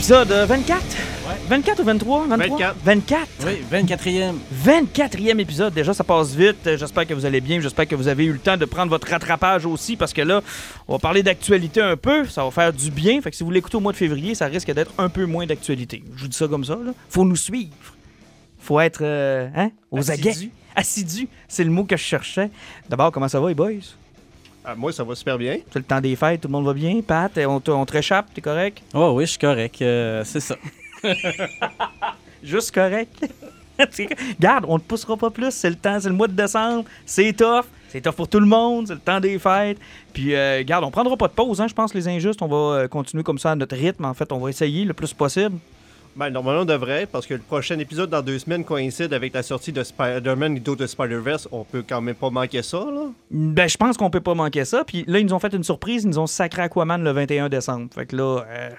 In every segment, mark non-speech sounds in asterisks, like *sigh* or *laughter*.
Épisode euh, 24 24 ou 23 23 24. 24 Oui, 24e. 24e épisode, déjà ça passe vite. Euh, J'espère que vous allez bien, j'espère que vous avez eu le temps de prendre votre rattrapage aussi parce que là, on va parler d'actualité un peu, ça va faire du bien. Fait que si vous l'écoutez au mois de février, ça risque d'être un peu moins d'actualité. Je vous dis ça comme ça, là. Faut nous suivre. Faut être euh, hein, aux Assidu. aguets. Assidu, c'est le mot que je cherchais. D'abord, comment ça va les boys? Ah, moi, ça va super bien. C'est le temps des fêtes, tout le monde va bien? Pat, on te, on te réchappe, t'es correct? Oh oui, je suis correct. euh, c'est ça. *laughs* Juste correct. *laughs* Garde, on ne te poussera pas plus. C'est le temps, c'est le mois de décembre. C'est tough. C'est tough pour tout le monde. C'est le temps des fêtes. Puis, euh, garde, on prendra pas de pause, hein, je pense, les injustes. On va euh, continuer comme ça à notre rythme. En fait, on va essayer le plus possible. Ben, normalement, on devrait, parce que le prochain épisode dans deux semaines coïncide avec la sortie de Spider-Man et d'autres de Spider-Verse. On peut quand même pas manquer ça, là. Ben, je pense qu'on peut pas manquer ça. Puis là, ils nous ont fait une surprise. Ils nous ont sacré Aquaman le 21 décembre. Fait que là, euh,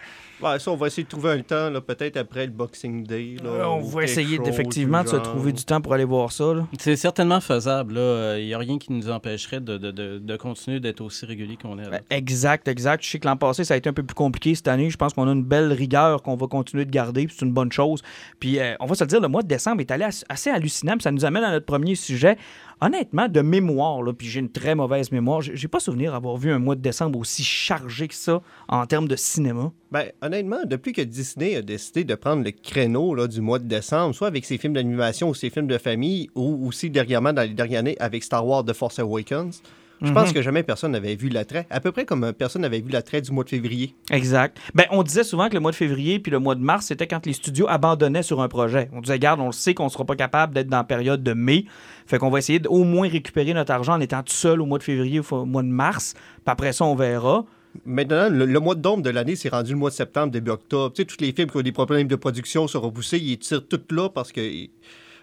Ouais, ça, on va essayer de trouver un temps, là, peut-être après le Boxing Day. Là, on va essayer effectivement de se trouver du temps pour aller voir ça. là. C'est certainement faisable. Il n'y a rien qui nous empêcherait de, de, de, de continuer d'être aussi régulier qu'on est. là. Ben, Exact, exact. Je sais que l'an passé, ça a été un peu plus compliqué cette année. Je pense qu'on a une belle rigueur qu'on va continuer de garder, c'est une bonne chose. Puis euh, on va se le dire, le mois de décembre est allé as- assez hallucinant, puis ça nous amène à notre premier sujet. Honnêtement, de mémoire, puis j'ai une très mauvaise mémoire, j'ai pas souvenir d'avoir vu un mois de décembre aussi chargé que ça en termes de cinéma. Ben, honnêtement, depuis que Disney a décidé de prendre le créneau du mois de décembre, soit avec ses films d'animation ou ses films de famille, ou aussi dernièrement dans les dernières années avec Star Wars The Force Awakens, je Mhm. pense que jamais personne n'avait vu l'attrait. À peu près comme euh, personne n'avait vu l'attrait du mois de février. Exact. Ben, on disait souvent que le mois de février puis le mois de mars, c'était quand les studios abandonnaient sur un projet. On disait, garde, on le sait qu'on sera pas capable d'être dans la période de mai. Fait qu'on va essayer d'au moins récupérer notre argent en étant tout seul au mois de février ou au mois de mars. Puis après ça, on verra. Maintenant, le, le mois d'ombre de l'année, c'est rendu le mois de septembre, début octobre. Tu sais, tous les films qui ont des problèmes de production sont repoussés, ils tirent tout là parce que.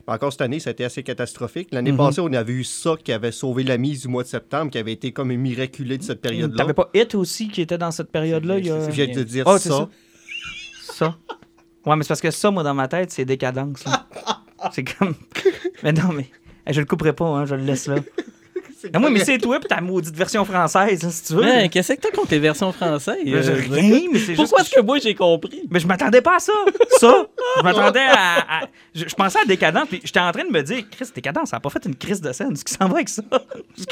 Encore cette année, ça a été assez catastrophique. L'année Mhm. passée, on avait eu ça qui avait sauvé la mise du mois de septembre, qui avait été comme miraculé de cette période-là. T'avais pas Hit aussi qui était dans cette période-là? a- Je viens de te dire Ah, ça. ça. Ça. Ouais, mais c'est parce que ça, moi, dans ma tête, c'est décadence. c'est comme. *laughs* Mais non, mais. Je le couperai pas, hein, je le laisse là. Ah, moi, mais c'est toi, puis ta maudite version française, hein, si tu veux. Mais qu'est-ce que t'as contre les versions françaises? Mais euh, rien, mais c'est juste. Pourquoi est-ce que moi j'ai compris? Mais je m'attendais pas à ça. Ça. Je m'attendais à. à- Je, je pensais à décadence, puis j'étais en train de me dire, Chris, décadence, ça a pas fait une crise de scène. Ce qui s'en va avec ça. *laughs* Je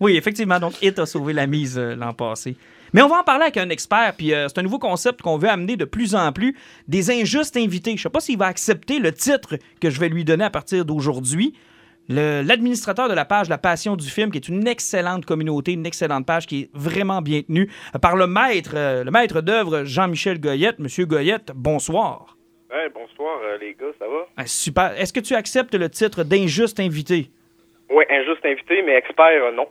Oui, effectivement, donc Hit a sauvé la mise euh, l'an passé. Mais on va en parler avec un expert, puis euh, c'est un nouveau concept qu'on veut amener de plus en plus. Des injustes invités. Je sais pas s'il va accepter le titre que je vais lui donner à partir d'aujourd'hui. L'administrateur de la page La Passion du film, qui est une excellente communauté, une excellente page qui est vraiment bien tenue, par le maître, euh, le maître d'œuvre Jean-Michel Goyette. Monsieur Goyette, bonsoir. Bonsoir euh, les gars, ça va? Ah, super. Est-ce que tu acceptes le titre d'injuste invité? Oui, injuste invité, mais expert, euh, non.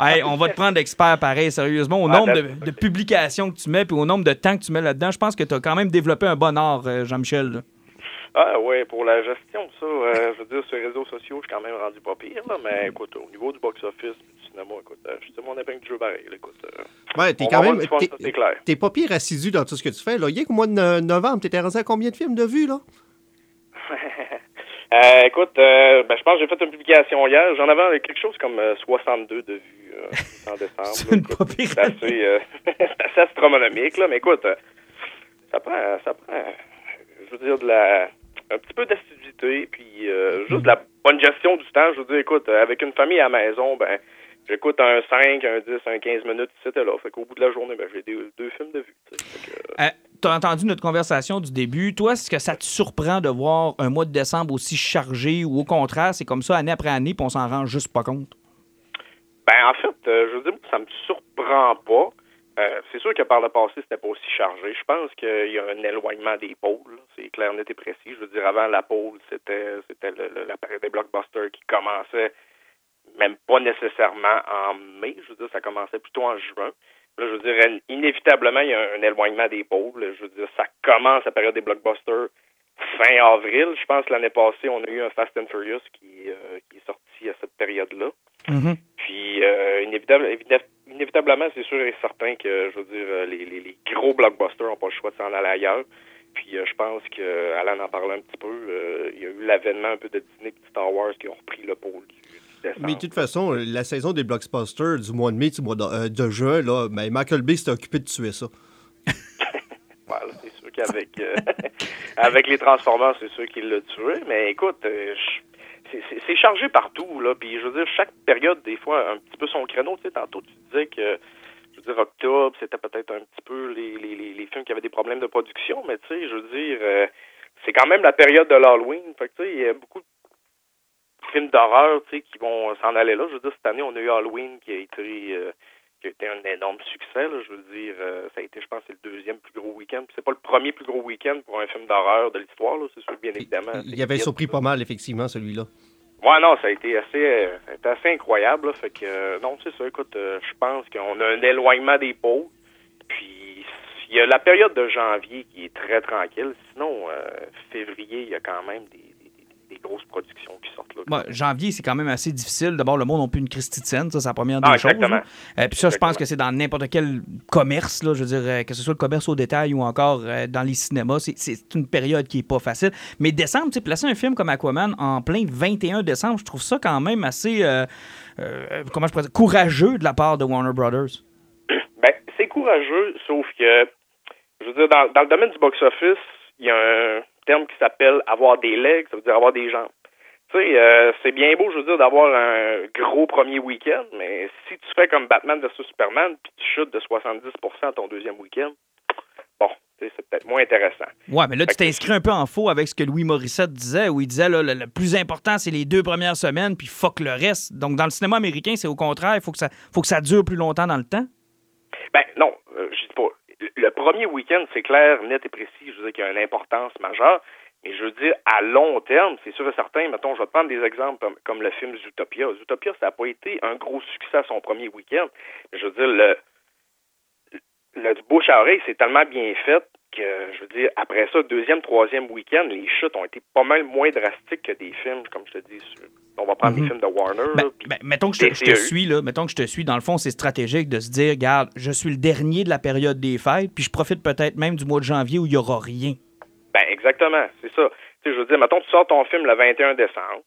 *laughs* Hey, on va te prendre expert pareil, sérieusement. Au Ah, nombre de, publications que tu mets puis au nombre de temps que tu mets là-dedans, je pense que tu as quand même développé un bon art, Jean-Michel. Ah ouais, pour la gestion, ça, euh, je veux dire, sur les réseaux sociaux, je suis quand même rendu pas pire, là, mais écoute, au niveau du box-office du cinéma, écoute, euh, je suis mon épingle du jeu pareil, là, écoute. euh, Ouais, t'es quand même. t'es-. T'es pas pire assidu dans tout ce que tu fais. Là. Rien qu'au mois de no- novembre, t'étais rendu à combien de films de vues, là? *laughs* Euh, écoute, euh, ben, je pense que j'ai fait une publication hier, j'en avais quelque chose comme euh, 62 de vues en *laughs* décembre. C'est assez, *laughs* assez astronomique, là, mais écoute, euh, ça prend, ça prend, je veux dire, de la, un petit peu d'assiduité, puis euh, juste de la bonne gestion du temps. Je veux dire, écoute, euh, avec une famille à la maison, ben, j'écoute un 5, un 10, un 15 minutes, c'était là. Fait qu'au bout de la journée, ben, j'ai deux, deux films de vue. que, euh, Euh, tu as entendu notre conversation du début. Toi, est-ce que ça te surprend de voir un mois de décembre aussi chargé ou au contraire, c'est comme ça année après année puis on s'en rend juste pas compte? Ben, en fait, euh, je veux dire, ça me surprend pas. Euh, c'est sûr que par le passé, c'était pas aussi chargé. Je pense qu'il y a un éloignement des pôles. C'est clair, net et précis. Je veux dire, avant la pôle, c'était c'était la période des blockbusters qui commençait. même pas nécessairement en mai. Je veux dire, ça commençait plutôt en juin. Là, je veux dire, inévitablement, il y a un, éloignement des pauvres. Je veux dire, ça commence la période des blockbusters fin avril. Je pense que l'année passée, on a eu un Fast and Furious qui, euh, qui est sorti à cette période-là. Mhm. Puis, euh, inévitablement, c'est sûr et certain que, je veux dire, les, les, les gros blockbusters n'ont pas le choix de s'en aller ailleurs. Puis euh, je pense que Alan en parlait un petit peu. Euh, il y a eu l'avènement un peu de Disney et Star Wars qui ont repris le pôle du, décembre. Mais de toute façon, la saison des blockbusters du mois de mai, du mois de, euh, de juin, là, ben Michael Bay s'était occupé de tuer ça. *laughs* voilà, c'est sûr qu'avec *laughs* avec les Transformers, c'est sûr qu'il l'a tué. Mais écoute, c'est chargé partout. Là, puis je veux dire, chaque période, des fois, un petit peu son créneau. Tu sais, tantôt, tu disais que je veux dire, octobre, c'était peut-être un petit peu les, les, les, films qui avaient des problèmes de production, mais tu sais, je veux dire, euh, c'est quand même la période de l'Halloween. Fait que tu sais, il y a beaucoup de films d'horreur, tu sais, qui vont s'en aller là. Je veux dire, cette année, on a eu Halloween qui a été euh, qui a été un énorme succès. Là, je veux dire, euh, ça a été, je pense, c'est le deuxième plus gros week-end. C'est pas le premier plus gros week-end pour un film d'horreur de l'histoire, là, c'est sûr, bien évidemment. Il y avait surpris pas mal, effectivement, celui-là. Ouais, non, ça a été assez, ça a été assez incroyable. fait que, euh, non, c'est ça. Écoute, euh, je pense qu'on a un éloignement des pots. Puis, il y a la période de janvier qui est très tranquille. Sinon, euh, février, il y a quand même des, des grosses productions qui sortent là. janvier, c'est quand même assez difficile. D'abord, le monde n'a plus une scène, ça, c'est la première des ah, choses. Et puis ça, je pense que c'est dans n'importe quel commerce, là, je veux dire, euh, que ce soit le commerce au détail ou encore euh, dans les cinémas, c'est une période qui n'est pas facile. Mais décembre, tu sais, placer un film comme Aquaman en plein 21 décembre, je trouve ça quand même assez, euh, comment je pourrais dire, courageux de la part de Warner Brothers. Ben, c'est courageux, sauf que, je veux dire, dans, dans le domaine du box-office, il y a un terme qui s'appelle avoir des legs, ça veut dire avoir des jambes. Tu sais, euh, c'est bien beau, je veux dire, d'avoir un gros premier week-end, mais si tu fais comme Batman vs Superman, puis tu chutes de 70% ton deuxième week-end, bon, c'est peut-être moins intéressant. Ouais, mais là, tu t'inscris un peu en faux avec ce que Louis Morissette disait, où il disait, là, le, plus important, c'est les deux premières semaines, puis fuck le reste. Donc, dans le cinéma américain, c'est au contraire, il faut que ça, faut que ça dure plus longtemps dans le temps? Ben, non, euh, je dis pas le premier week-end, c'est clair, net et précis. Je veux dire qu'il y a une importance majeure. Mais je veux dire, à long terme, c'est sûr et certain, mettons, je vais te prendre des exemples comme, le film Zootopia. Zootopia, ça n'a pas été un gros succès à son premier week-end. Je veux dire, le, le bouche à oreille, c'est tellement bien fait que, je veux dire, après ça, deuxième, troisième week-end, les chutes ont été pas mal moins drastiques que des films, comme je te dis, on va prendre des mhm. films de Warner. Ben, ben, mettons que je te, suis, là, mettons que je te suis, dans le fond, c'est stratégique de se dire, regarde, je suis le dernier de la période des fêtes, puis je profite peut-être même du mois de janvier où il n'y aura rien. Ben, exactement, c'est ça. Je veux dire, mettons, tu sors ton film le 21 décembre,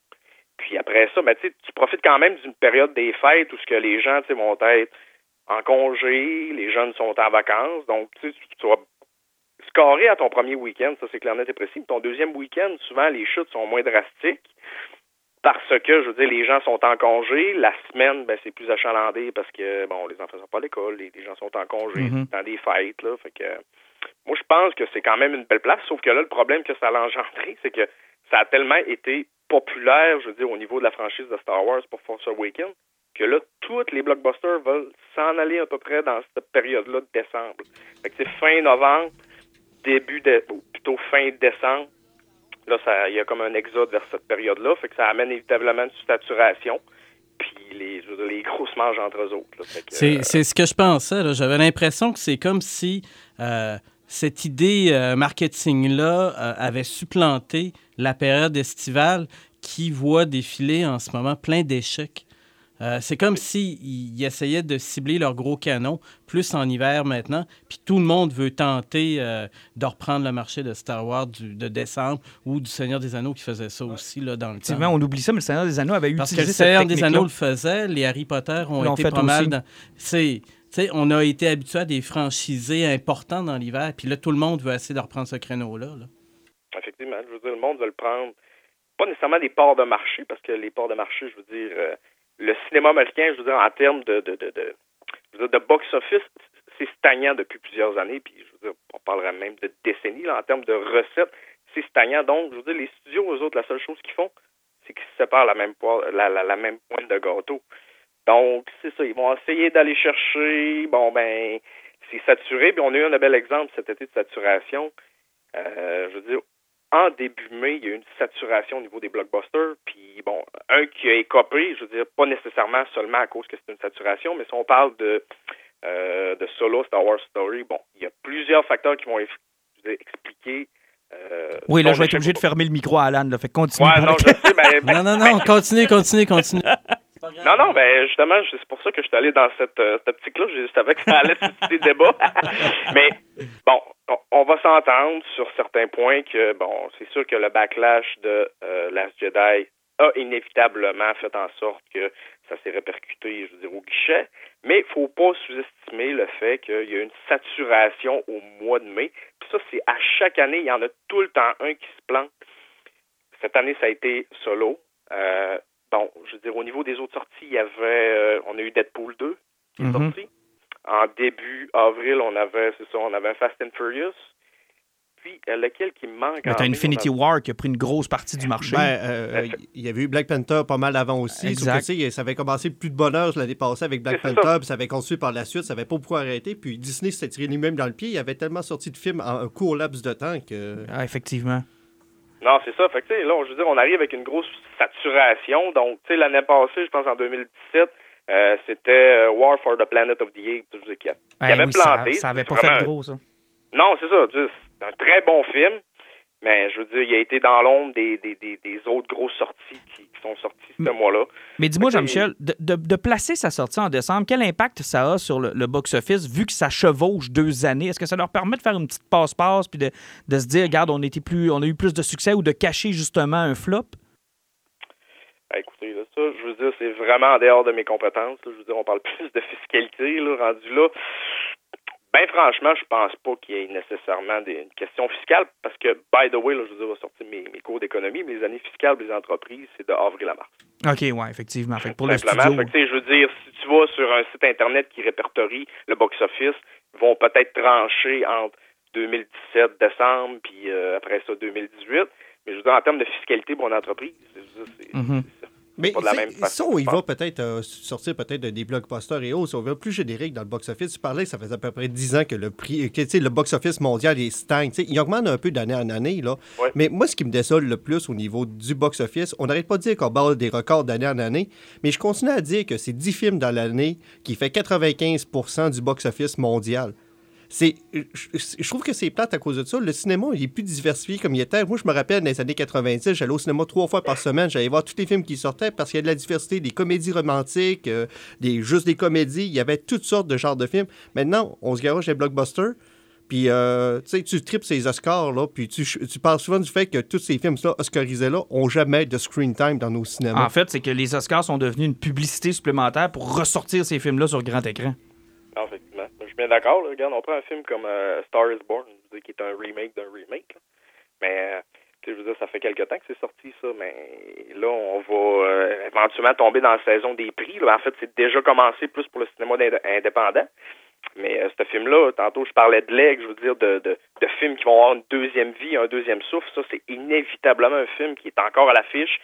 puis après ça, ben, tu profites quand même d'une période des fêtes où ce que les gens vont être en congé, les jeunes sont en vacances, donc tu, tu vas scorer à ton premier week-end, ça c'est clair, net et précis. Ton deuxième week-end, souvent les chutes sont moins drastiques parce que, je veux dire, les gens sont en congé. La semaine, ben, c'est plus achalandé parce que, bon, les enfants sont pas à l'école, les, gens sont en congé dans des fêtes, là. Fait que, moi, je pense que c'est quand même une belle place, sauf que là, le problème que ça a engendré, c'est que ça a tellement été populaire, je veux dire, au niveau de la franchise de Star Wars pour Force Awakens, que là, tous les blockbusters veulent s'en aller à peu près dans cette période-là de décembre. Fait que c'est fin novembre, début de, plutôt fin décembre, Là, il y a comme un exode vers cette période-là, fait que ça amène évitablement une saturation. Puis les, les grosses mangent entre eux autres. Euh, c'est ce que je pensais. J'avais l'impression que c'est comme si euh, cette idée euh, marketing-là avait supplanté la période estivale qui voit défiler en ce moment plein d'échecs. Euh, c'est comme s'ils essayaient de cibler leur gros canon plus en hiver maintenant, puis tout le monde veut tenter euh, de reprendre le marché de Star Wars de décembre ou du Seigneur des Anneaux qui faisait ça aussi là, dans le temps. on oublie ça, mais le Seigneur des Anneaux avait Parce utilisé que le Seigneur des Anneaux le faisait, les Harry Potter ont été pas mal dans... C'est... on a été habitué à des franchisés importants dans l'hiver, puis là, tout le monde veut essayer de reprendre ce créneau-là. Effectivement, je veux dire, le monde veut le prendre. Pas nécessairement des ports de marché, parce que les ports de marché, je veux dire, euh, le cinéma américain, je veux dire, en termes de, de, de, de, box-office, c'est stagnant depuis plusieurs années, puis je veux dire, on parlerait même de décennies, là, en termes de recettes, c'est stagnant. Donc, je veux dire, les studios, eux autres, la seule chose qu'ils font, c'est qu'ils se séparent la même, la, la, la même pointe de gâteau. Donc, c'est ça, ils vont essayer d'aller chercher, bon, ben, c'est saturé, puis on a eu un bel exemple cet été de saturation. Euh, je veux dire, en début mai, il y a eu une saturation au niveau des blockbusters. Puis, bon, un qui a écopé, je veux dire, pas nécessairement seulement à cause que c'est une saturation, mais si on parle de, euh, de Solo, Star Wars Story, bon, il y a plusieurs facteurs qui vont expliquer. Euh, oui, là, je vais être obligé de fermer le micro à Alan. Là, fait continue. Ouais, non, je sais, ben, *laughs* non, non, non, continue, continue, continue. *laughs* Non, non, ben justement, c'est pour ça que je suis allé dans cette, euh, cette optique-là. Je savais que ça allait susciter débat. *laughs* Mais bon, on, va s'entendre sur certains points que, bon, c'est sûr que le backlash de euh, Last Jedi a inévitablement fait en sorte que ça s'est répercuté, je veux dire, au guichet. Mais il faut pas sous-estimer le fait qu'il y a une saturation au mois de mai. Puis ça, c'est à chaque année, il y en a tout le temps un qui se plante. Cette année, ça a été solo. Euh, bon, je veux dire, au niveau des autres sorties, il y avait, euh, on a eu Deadpool 2 qui est mhm. sorti. En début avril, on avait, c'est ça, on avait Fast and Furious. Puis, euh, lequel qui me manque? Mais t'as Infinity War qui a pris une grosse partie du marché. Ben, euh, il y avait eu Black Panther pas mal avant aussi. Exact. Que, ça avait commencé plus de bonheur l'année passée avec Black Panther, puis ça avait continué par la suite, ça avait pas beaucoup arrêté. Puis Disney s'est tiré lui-même dans le pied. Il avait tellement sorti de films en un court laps de temps que. Ah, effectivement. Non, c'est ça. Fait que, là, je veux dire, on arrive avec une grosse saturation. Donc, tu sais, l'année passée, je pense en 2017, euh, c'était euh, War for the Planet of the Apes. Je qui, avait planté. Ça, avait pas fait gros, ça. Non, c'est ça. C'est un très bon film. Mais je veux dire, il a été dans l'ombre des, des, des, des, autres grosses sorties qui, sont sorties ce mois-là. Mais dis-moi, Jean-Michel, de, de, placer sa sortie en décembre, quel impact ça a sur le, box-office vu que ça chevauche deux années? Est-ce que ça leur permet de faire une petite passe-passe puis de, de, se dire, regarde, on, était plus, on a eu plus de succès ou de cacher justement un flop? Écoutez, ça, je veux dire, c'est vraiment en dehors de mes compétences. Je veux dire, on parle *laughs* plus de fiscalité, là, rendu là. Ben franchement, je pense pas qu'il y ait nécessairement des, une question fiscale parce que, by the way, là, je vais sortir mes, mes cours d'économie, mais les années fiscales des entreprises, c'est de avril à mars. OK, ouais, effectivement. Fait pour le studio... Fait je veux dire, si tu vas sur un site Internet qui répertorie le box-office, ils vont peut-être trancher entre 2017, décembre, puis euh, après ça, 2018. Mais je veux dire, en termes de fiscalité pour une entreprise, c'est mm-hmm. Mais si on y va peut-être euh, sortir peut-être des blockbusters et autres, on va plus générique dans le box-office, tu parlais que ça faisait à peu près 10 ans que le prix, que, le box-office mondial est stagne. Il augmente un peu d'année en année. Là. Mais moi, ce qui me désole le plus au niveau du box-office, on n'arrête pas de dire qu'on bat des records d'année en année, mais je continue à dire que c'est 10 films dans l'année qui fait 95% du box-office mondial je, trouve que c'est plate à cause de ça. Le cinéma, il est plus diversifié comme il était. Moi, je me rappelle, dans les années 90, j'allais au cinéma trois fois par semaine. J'allais voir tous les films qui sortaient parce qu'il y a de la diversité, des comédies romantiques, euh, des, juste des comédies. Il y avait toutes sortes de genres de films. Maintenant, on se garoche les blockbusters. Puis, euh, tu tripes ces Oscars, là, puis tu, tu, parles souvent du fait que tous ces films-là, Oscarisés-là, ont jamais de screen time dans nos cinémas. En fait, c'est que les Oscars sont devenus une publicité supplémentaire pour ressortir ces films-là sur grand écran. En fait suis bien d'accord. Regarde, on prend un film comme euh, Star is Born, qui est un remake d'un remake. Mais, euh, je veux dire, ça fait quelque temps que c'est sorti, ça. Mais là, on va euh, éventuellement tomber dans la saison des prix. En fait, c'est déjà commencé plus pour le cinéma indépendant. Mais ce film-là, tantôt, je parlais de l'aigle, je veux dire, de, de, de, films qui vont avoir une deuxième vie, un deuxième souffle. Ça, c'est inévitablement un film qui est encore à l'affiche,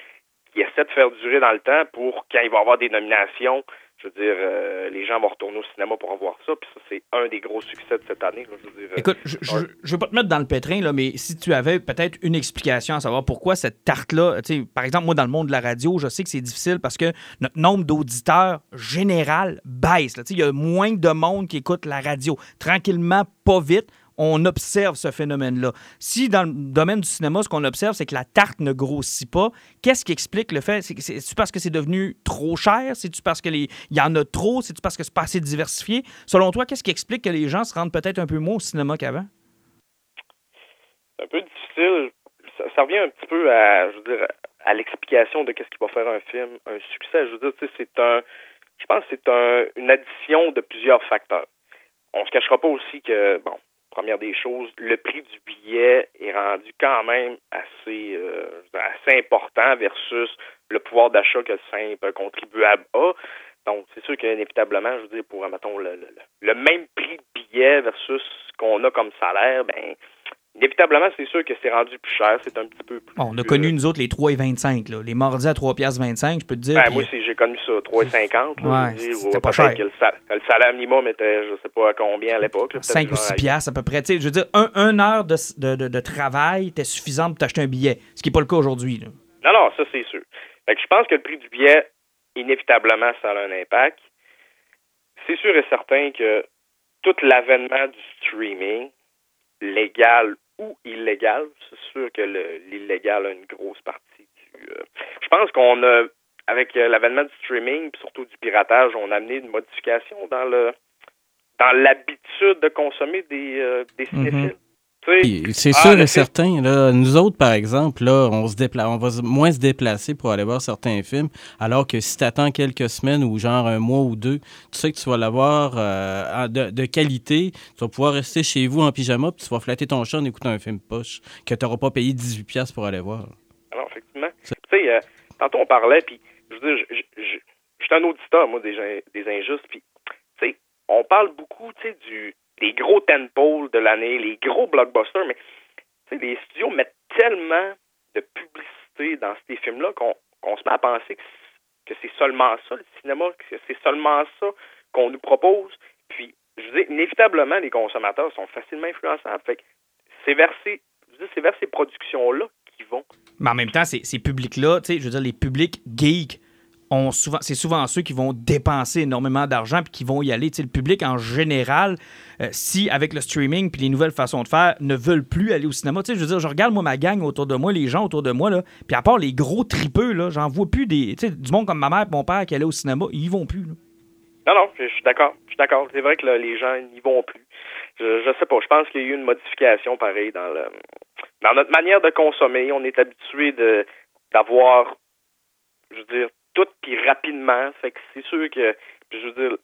qui essaie de faire durer dans le temps pour quand il va avoir des nominations je veux dire, euh, les gens vont retourner au cinéma pour voir ça. Puis ça, c'est un des gros succès de cette année. je veux dire, Écoute, je, ne veux pas te mettre dans le pétrin, là, mais si tu avais peut-être une explication à savoir pourquoi cette tarte-là, par exemple, moi, dans le monde de la radio, je sais que c'est difficile parce que notre nombre d'auditeurs général baisse. Il y a moins de monde qui écoute la radio. Tranquillement, pas vite on observe ce phénomène-là. Si dans le domaine du cinéma, ce qu'on observe, c'est que la tarte ne grossit pas, qu'est-ce qui explique le fait? C'est-tu parce que c'est devenu trop cher? C'est-tu parce qu'il y en a trop? C'est-tu parce que c'est pas assez diversifié? Selon toi, qu'est-ce qui explique que les gens se rendent peut-être un peu moins au cinéma qu'avant? C'est un peu difficile. Ça, revient un petit peu à, à l'explication de qu'est-ce qui va faire un film un succès. Je veux dire, c'est un, je pense que c'est une addition de plusieurs facteurs. On se cachera pas aussi que, bon, première des choses, le prix du billet est rendu quand même assez, euh, assez important versus le pouvoir d'achat que le simple contribuable a. Donc, c'est sûr qu'inévitablement, je veux dire, pour, mettons, le, le, même prix de billet versus ce qu'on a comme salaire, ben, inévitablement, c'est sûr que c'est rendu plus cher. C'est un petit peu plus. Bon, on a connu, nous autres, les 3 et 25. Là. Les mardis à 3 piastres 25, je peux te dire. Ben, puis- moi aussi, j'ai connu ça, 3,50. là, Ouais, c'était pas cher. que le, sal- le salaire minimum était, je sais pas à combien à l'époque. là, peut-être 5 ou genre 6 à- piastres à peu près. Je veux dire, un, un heure de, de, de- de travail était suffisant pour t'acheter un billet, ce qui n'est pas le cas aujourd'hui. Non, non, ça, c'est sûr. Fait que je pense que le prix du billet, inévitablement, ça a un impact. C'est sûr et certain que tout l'avènement du streaming, légal ou illégal, c'est sûr que l'illégal a une grosse partie du... euh, je pense qu'on a, avec euh, l'avènement du streaming, puis surtout du piratage, on a amené une modification dans le dans l'habitude de consommer des, euh, des cinéphiles. Sais, Puis, C'est Ah, sûr et certain. Là, nous autres, par exemple, là, on, se dépla on va moins se déplacer pour aller voir certains films, alors que si tu attends quelques semaines ou genre un mois ou deux, tu sais que tu vas l'avoir euh, de, de qualité. Tu vas pouvoir rester chez vous en pyjama, puis tu vas flatter ton chat en écoutant un film poche que tu n'auras pas payé 18$ piastres pour aller voir. Alors, effectivement. Tu sais, euh, tantôt on parlait, puis je veux dire, je, suis un auditeur, moi, des, des injustes, puis, tu sais, on parle beaucoup, tu sais, du, des gros tentpoles de l'année, les gros blockbusters, mais, les studios mettent tellement de publicité dans ces films-là qu'on se met à penser que, c'est seulement ça, le cinéma, que c'est seulement ça qu'on nous propose. Puis, je veux dire, inévitablement, les consommateurs sont facilement influençables. Fait c'est vers ces, productions-là qu'ils vont. Mais en même temps, ces, ces publics-là, je veux dire, les publics geeks, c'est souvent ceux qui vont dépenser énormément d'argent puis qui vont y aller. Le public en général, euh, si avec le streaming puis les nouvelles façons de faire ne veulent plus aller au cinéma, je veux dire, je regarde moi ma gang autour de moi, les gens autour de moi là, puis à part les gros tripeux là, j'en vois plus des, du monde comme ma mère, et mon père qui allaient au cinéma, ils vont plus. Non, non, je suis d'accord. Je suis d'accord. C'est vrai que là, les gens n'y vont plus. Je, je sais pas. Je pense qu'il y a eu une modification pareil dans le dans notre manière de consommer. On est habitué d'avoir, je veux dire, tout puis rapidement. Fait que c'est sûr que, je veux dire,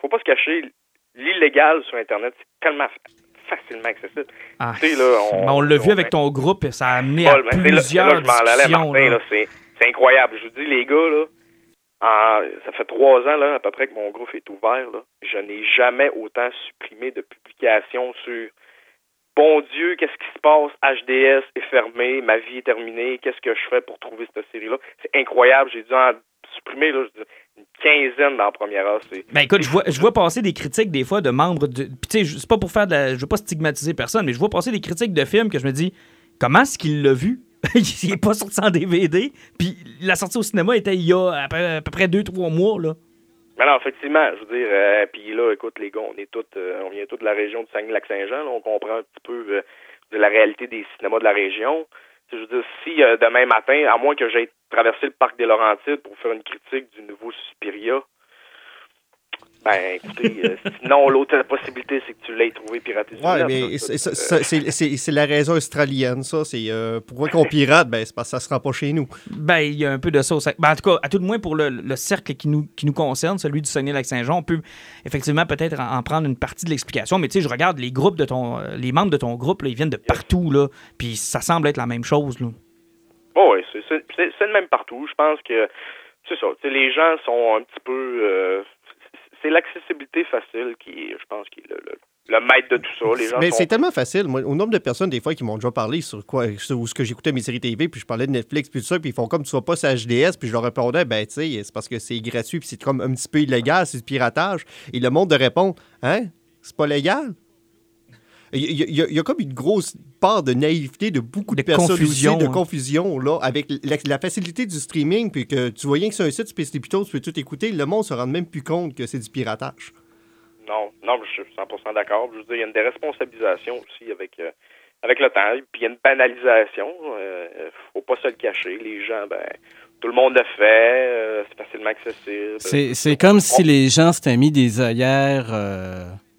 faut pas se cacher. L'illégal sur Internet, c'est tellement fa- facilement accessible. Ah, là, on- ben, on l'a vu avec ton groupe, ça a amené à plusieurs là. c'est, c'est incroyable. Je vous dis, les gars, là, en- ça fait trois ans là, à peu près que mon groupe est ouvert. Là. Je n'ai jamais autant supprimé de publications sur Bon Dieu, qu'est-ce qui se passe? HDS est fermé, ma vie est terminée, qu'est-ce que je fais pour trouver cette série-là? C'est incroyable, j'ai dû en supprimer là, une quinzaine dans la première heure. C'est, Ben écoute, je vois, je vois passer des critiques des fois de membres de. Puis tu sais, c'est pas pour faire de la. Je veux pas stigmatiser personne, mais je vois passer des critiques de films que je me dis, comment est-ce qu'il l'a vu? *laughs* il est pas sorti en DVD. Puis la sortie au cinéma était il y a à peu, à peu près 2-3 mois, là. Non, effectivement, je veux dire, euh, puis là, écoute, les gars, on est tous, euh, on vient tous de la région du Saguenay-Lac-Saint-Jean, on comprend un petit peu euh, de la réalité des cinémas de la région. Je veux dire, si euh, demain matin, à moins que j'aille traverser le parc des Laurentides pour faire une critique du nouveau Suspiria, ben écoutez, euh, *laughs* sinon l'autre possibilité, c'est que tu l'aies trouvé piraté sur Ouais, le net, mais là. c'est- la raison australienne, ça. C'est euh, pourquoi qu'on pirate, ben c'est parce que ça se rend pas chez nous. Ben, il y a un peu de ça. au Ben, en tout cas, à tout le moins pour le, le cercle qui nous, qui nous concerne, celui du Saguenay-Lac-Saint-Jean, on peut effectivement peut-être en, en prendre une partie de l'explication. Mais tu sais, je regarde les groupes de ton. euh, Les membres de ton groupe, là, ils viennent de partout, là. Puis ça semble être la même chose, là. Bon, oui, c'est c'est- c'est- c'est le même partout. Je pense que c'est ça. tu sais, les gens sont un petit peu. C'est l'accessibilité facile qui, je pense, qui est le, le- le maître de tout ça. Les gens Mais sont c'est tellement facile. Moi, au nombre de personnes, des fois, qui m'ont déjà parlé sur quoi, sur ce que j'écoutais mes séries TV, puis je parlais de Netflix, puis tout ça, puis ils font comme tu vas pas sur HDS, puis je leur répondais, ben, tu sais, c'est parce que c'est gratuit, puis c'est comme un petit peu illégal, c'est du piratage. Et le monde de répondre, hein, c'est pas légal? Il y, a- y y comme une grosse part de naïveté de beaucoup de, De personnes confusion, aussi, de hein. confusion, là, avec la, la facilité du streaming, puis que tu vois rien que sur un site Spécipitos, tu peux tout écouter, le monde se rend même plus compte que c'est du piratage. Non, non, je suis 100% d'accord. Je veux dire, il y a une déresponsabilisation aussi avec, euh, avec le temps. Puis il y a une banalisation. Euh, faut pas se le cacher. Les gens, ben, tout le monde le fait. euh, c'est facilement accessible. C'est c'est comme si les gens s'étaient mis des œillères.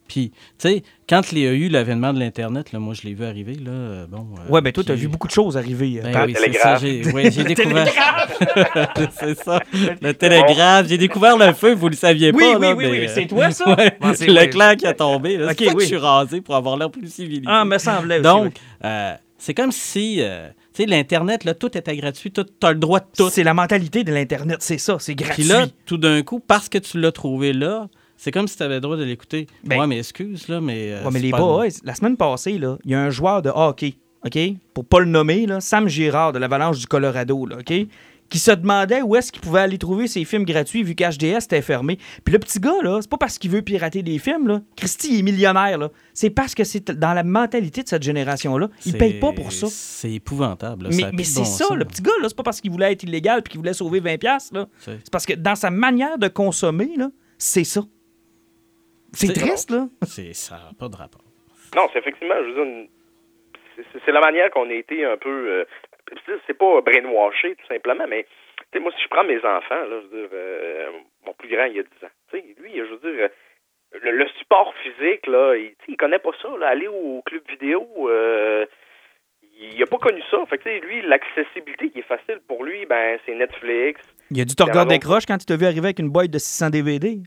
Puis, tu sais, quand il y a eu l'avènement de l'Internet, là, moi, je l'ai vu arriver. Là, euh, bon, euh, Ouais, ben toi, puis- t'as vu beaucoup de choses arriver. euh, Ben c'est ça. télégraphe. J'ai ouais, *laughs* découvert. *laughs* c'est ça. *laughs* Le télégraphe. J'ai découvert le feu, vous le saviez Oui, pas. oui, là, oui, mais, oui, c'est toi, ça? ouais, c'est- L'éclair qui a tombé. là. C'est que oui. je suis rasé pour avoir l'air plus civilisé. Ah, me semblait aussi. Donc, oui. euh, c'est comme si, euh, tu sais, l'Internet, là, tout était gratuit, tu as le droit de tout. C'est la mentalité de l'Internet, c'est ça, c'est gratuit. Puis là, tout d'un coup, parce que tu l'as trouvé là, C'est comme si tu avais le droit de l'écouter. Ben- ouais, mais excuse, là, mais. euh, Ouais, mais les boys, la semaine passée, là, il y a un joueur de hockey, OK? Pour pas le nommer, là, Sam Girard de l'Avalanche du Colorado, là, OK? Qui se demandait où est-ce qu'il pouvait aller trouver ses films gratuits vu qu'HDS était fermé. Puis le petit gars, là, c'est pas parce qu'il veut pirater des films, là. Christy est millionnaire, là. C'est parce que c'est dans la mentalité de cette génération-là. Il paye pas pour ça. C'est épouvantable. là, Mais, c'est bon ça, sens. le petit gars, là, c'est pas parce qu'il voulait être illégal puis qu'il voulait sauver 20$, piastres, là. C'est- C'est parce que dans sa manière de consommer, là, c'est ça. C'est triste, là. C'est ça n'a pas de rapport. Non, c'est effectivement, je veux dire, c'est- la manière qu'on a été un peu. euh, c'est- pas brainwashé, tout simplement, mais tu sais, moi, si je prends mes enfants, là, je veux dire, euh, mon plus grand, il a 10 ans. Tu sais, lui, je veux dire, euh, le, le support physique, là, il, il connaît pas ça. Là, aller au club vidéo, euh, il a pas connu ça. Fait que, tu sais, lui, l'accessibilité qui est facile pour lui, ben, c'est Netflix. Il a dû te y regarder d'autres. croche quand il t'a vu arriver avec une boîte de 600 DVD.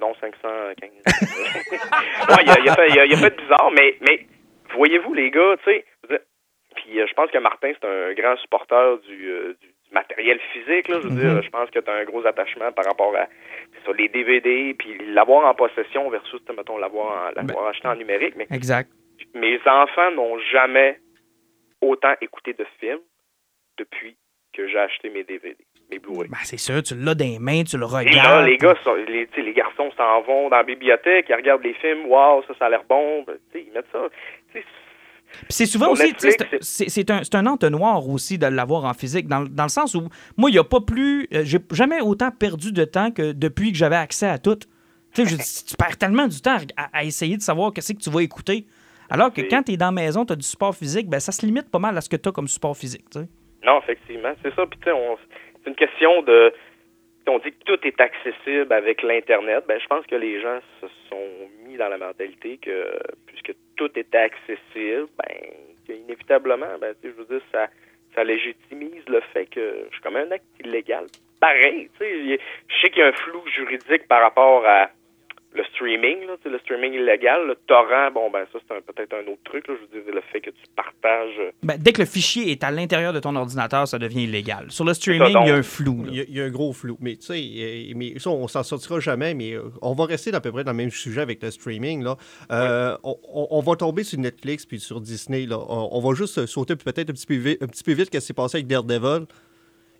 Non, 515. *laughs* ouais, il a, il a fait, il a- il a fait bizarre, mais, mais voyez-vous, les gars, tu sais, puis euh, je pense que Martin, c'est un grand supporter du, euh, du, du matériel physique, là, je veux dire, je pense que tu as un gros attachement par rapport à les DVD, puis l'avoir en possession versus, mettons, l'avoir en- l'avoir acheté en numérique, mais Exact. mes enfants n'ont jamais autant écouté de films depuis que j'ai acheté mes DVD, Blu-ray. Ben, c'est sûr, tu l'as dans les mains, tu le Et là, regardes. les gars, sont- les, les garçons s'en vont dans la bibliothèque, ils regardent les films, waouh, ça, ça a l'air bon. Ben, ils mettent ça. C'est souvent aussi, c'est un, un entonnoir aussi de l'avoir en physique, dans, dans le sens où, moi, il n'y a pas plus. euh, J'ai jamais autant perdu de temps que depuis que j'avais accès à tout. Tu sais, tu perds tellement du temps à, à essayer de savoir qu'est-ce que tu vas écouter. Alors que quand tu es dans la maison, tu as du support physique, ben ça se limite pas mal à ce que tu as comme support physique. Non, effectivement, c'est ça. Puis, tu sais, on- c'est une question de. On dit que tout est accessible avec l'Internet. Ben, je pense que les gens se sont mis dans la mentalité que, puisque tout était accessible, ben, inévitablement, ben, je veux dire, ça, ça légitimise le fait que je suis comme un acte illégal. Pareil, tu sais, je sais qu'il y a un flou juridique par rapport à le streaming, là, le streaming illégal, le torrent, bon, ben, ça, c'est un- peut-être un autre truc, là, je veux dire, le fait que tu partages. Ben, dès que le fichier est à l'intérieur de ton ordinateur, ça devient illégal. Sur le streaming, donc. il y a un flou. Il y, a, il y a un gros flou. Mais tu sais, euh, mais ça, on s'en sortira jamais, mais euh, on va rester à peu près dans le même sujet avec le streaming. Là. Euh, on, on- on va tomber sur Netflix puis sur Disney. Là. On, on va juste sauter peut-être un petit peu vite, un petit peu vite qu'est-ce qui s'est passé avec Daredevil.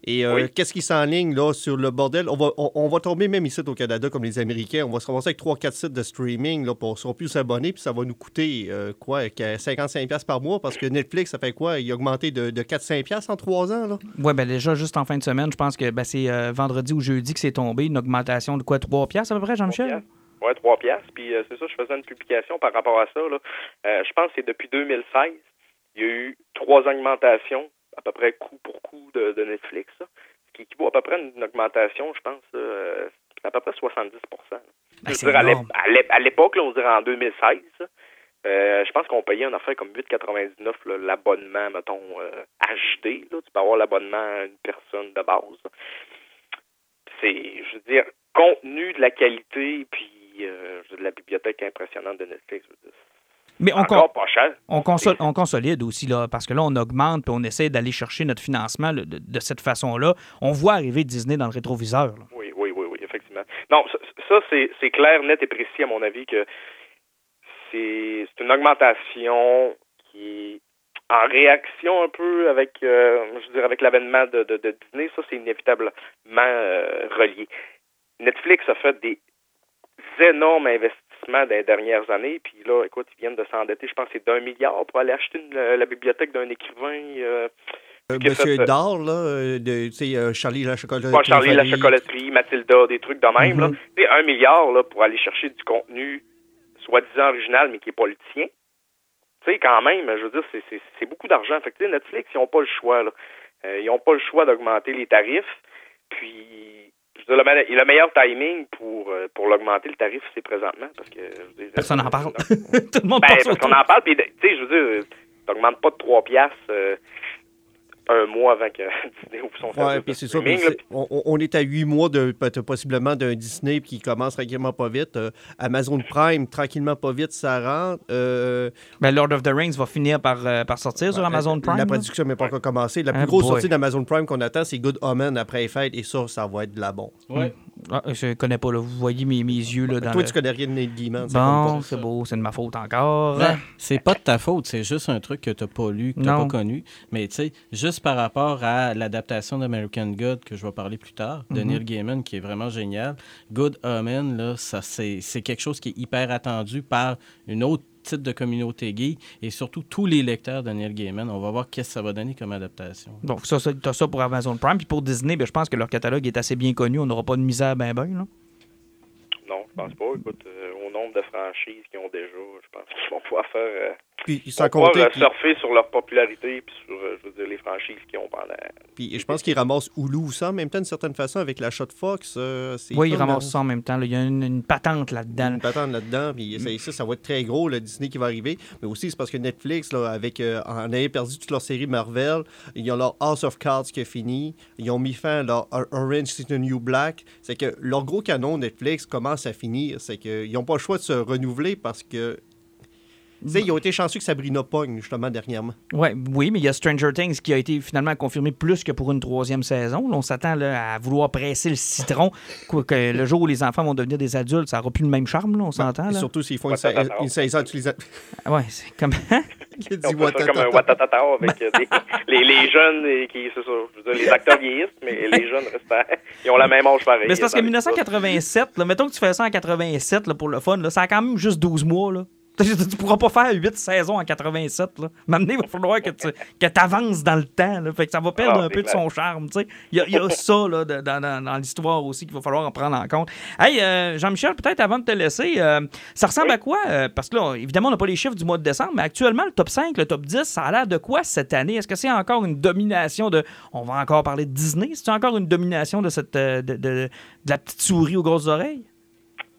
Et euh, Oui. qu'est-ce qui s'enligne là sur le bordel? On va, on, on va tomber même ici au Canada comme les Américains. On va se ramasser avec 3-4 sites de streaming là, pour qu'on puisse s'abonner. Puis ça va nous coûter euh, quoi? que 55$ par mois parce que Netflix, ça fait quoi? Il a augmenté de, de 4-5$ en 3 ans. Là? Ouais, ben déjà, juste en fin de semaine, je pense que ben, c'est euh, vendredi ou jeudi que c'est tombé, une augmentation de quoi, 3 piastres à peu près, Jean-Michel? Ouais, 3 piastres. Puis euh, c'est ça, je faisais une publication par rapport à ça. Là. Euh, je pense que c'est depuis 2016, il y a eu trois augmentations, à peu près coup pour coup, de, de Netflix. là. Ce qui équivaut à peu près une augmentation, je pense, euh, à peu près 70 Ben, Je veux c'est dire, à énorme. l'époque, on dirait en 2016, là, euh, je pense qu'on payait une affaire comme 8,99 là, l'abonnement, mettons, euh, HD. Là. Tu peux avoir l'abonnement à une personne de base. C'est, je veux dire, contenu de la qualité, puis euh, dire, la bibliothèque impressionnante de Netflix. Mais on, encore con- pas cher. on, console- on consolide aussi, là, parce que là, on augmente puis on essaie d'aller chercher notre financement là, de, de cette façon-là. On voit arriver Disney dans le rétroviseur. là. Oui, oui, oui, oui, effectivement. Non, ça, c'est, clair, net et précis, à mon avis, que c'est, une augmentation qui en réaction un peu avec, euh, je dire, avec l'avènement de, de, de Disney. Ça, c'est inévitablement euh, relié. Netflix a fait des énormes investissements dans les dernières années, puis là, écoute, ils viennent de s'endetter, je pense, c'est d'un milliard pour aller acheter une- la bibliothèque d'un écrivain. euh, Euh, Monsieur fait, euh, Dahl, là, euh, de, tu sais, euh, Charlie la chocolaterie. Charlie la chocolaterie, Mathilda, des trucs de même. là. Mhm. Tu sais, un milliard là, pour aller chercher du contenu soi-disant original, mais qui n'est pas le tien. Tu sais, quand même, je veux dire, c'est- beaucoup d'argent. Fait que, Netflix, ils n'ont pas le choix. Là. Euh, ils n'ont pas le choix d'augmenter les tarifs. Puis, je veux dire, le, me- le meilleur timing pour, euh, pour l'augmenter, le tarif, c'est présentement. Parce que, je veux dire, Personne n'en parle. Ben, *laughs* Tout le monde parce passe qu'on en parle, puis, tu sais, je veux dire, t'augmentes pas de 3 piastres euh, un mois avant que *laughs* Disney ouvre son Ouais, puis c'est ça. on, on- est à huit mois de peut- possiblement d'un Disney qui commence tranquillement pas vite. Euh, Amazon Prime, tranquillement pas vite, ça rentre. Euh, Ben, Lord of the Rings va finir par, euh, par sortir sur Amazon Prime. La production n'est pas encore commencée. La plus Ah, grosse boy. sortie d'Amazon Prime qu'on attend, c'est Good Omen après les fêtes. Et ça, ça va être de la bombe. Ouais. Ah, je connais pas, là. Vous voyez mes, mes yeux, là, dans Toi, le... tu connais rien de Neil Gaiman. Bon, c'est beau, c'est de ma faute encore. Ben, c'est pas de ta faute, c'est juste un truc que t'as pas lu, que t'as pas connu. Mais tu sais, juste par rapport à l'adaptation d'American God que je vais parler plus tard, de Mhm. Neil Gaiman, qui est vraiment génial. Good Omen, là, ça c'est c'est quelque chose qui est hyper attendu par une autre type de communauté gay et surtout tous les lecteurs de Neil Gaiman. On va voir qu'est-ce que ça va donner comme adaptation. Donc, ça, ça t'as ça pour Amazon Prime. Puis pour Disney, ben, je pense que leur catalogue est assez bien connu. On n'aura pas de misère ben ben, là. Non, je pense pas. Écoute, euh, nombre de franchises qu'ils ont déjà, je pense qu'ils vont pouvoir faire. euh, Puis, ils vont pouvoir compter, euh, puis- surfer sur leur popularité puis sur, euh, je veux dire, les franchises qu'ils ont pendant. puis je pense qu'ils ramassent Hulu ça en même temps, d'une certaine façon, avec l'achat de Fox. euh, c'est Oui, ils ramassent ça en même temps. là. Il y a une, une patente là-dedans. une patente là-dedans, puis ça, ça, ça va être très gros, le Disney qui va arriver. Mais aussi, c'est parce que Netflix, là, avec, euh, en ayant perdu toute leur série Marvel, ils ont leur House of Cards qui est fini, ils ont mis fin à leur Or- Orange is the New Black. C'est que leur gros canon Netflix commence à finir. C'est qu'ils n'ont pas le choix se renouveler parce que. Tu sais, ils ont été chanceux que Sabrina pogne, justement, dernièrement. Ouais, oui, mais il y a Stranger Things qui a été finalement confirmé plus que pour une troisième saison. Là, on s'attend là, à vouloir presser le citron. *laughs* Quoi que le jour où les enfants vont devenir des adultes, ça n'aura plus le même charme, là, on s'entend. Surtout s'ils font une, une saison utilisatrice. Ouais, c'est comme. *laughs* Qui dit ça comme un Watatata? avec euh, des- *laughs* les, les jeunes et qui, c'est ça, les acteurs vieillissent, mais les jeunes restent, à- ils ont la même âge pareil. Mais c'est parce que Dans les- 1987, là, mettons que tu fais ça en 87 là, pour le fun, là, ça a quand même juste 12 mois. Là. *laughs* Tu pourras pas faire 8 saisons en 87. Là. Maintenant, il va falloir que tu que avances dans le temps. Là. Fait que ça va perdre Ah, un peu de son charme. Il y y a ça là, de- dans, dans- l'histoire aussi qu'il va falloir en prendre en compte. Hey, euh, Jean-Michel, peut-être avant de te laisser, euh, ça ressemble à quoi? euh, parce que là, évidemment, on n'a pas les chiffres du mois de décembre, mais actuellement, le top 5, le top 10, ça a l'air de quoi cette année? Est-ce que c'est encore une domination de. On va encore parler de Disney? C'est encore une domination de cette de, de- de la petite souris aux grosses oreilles?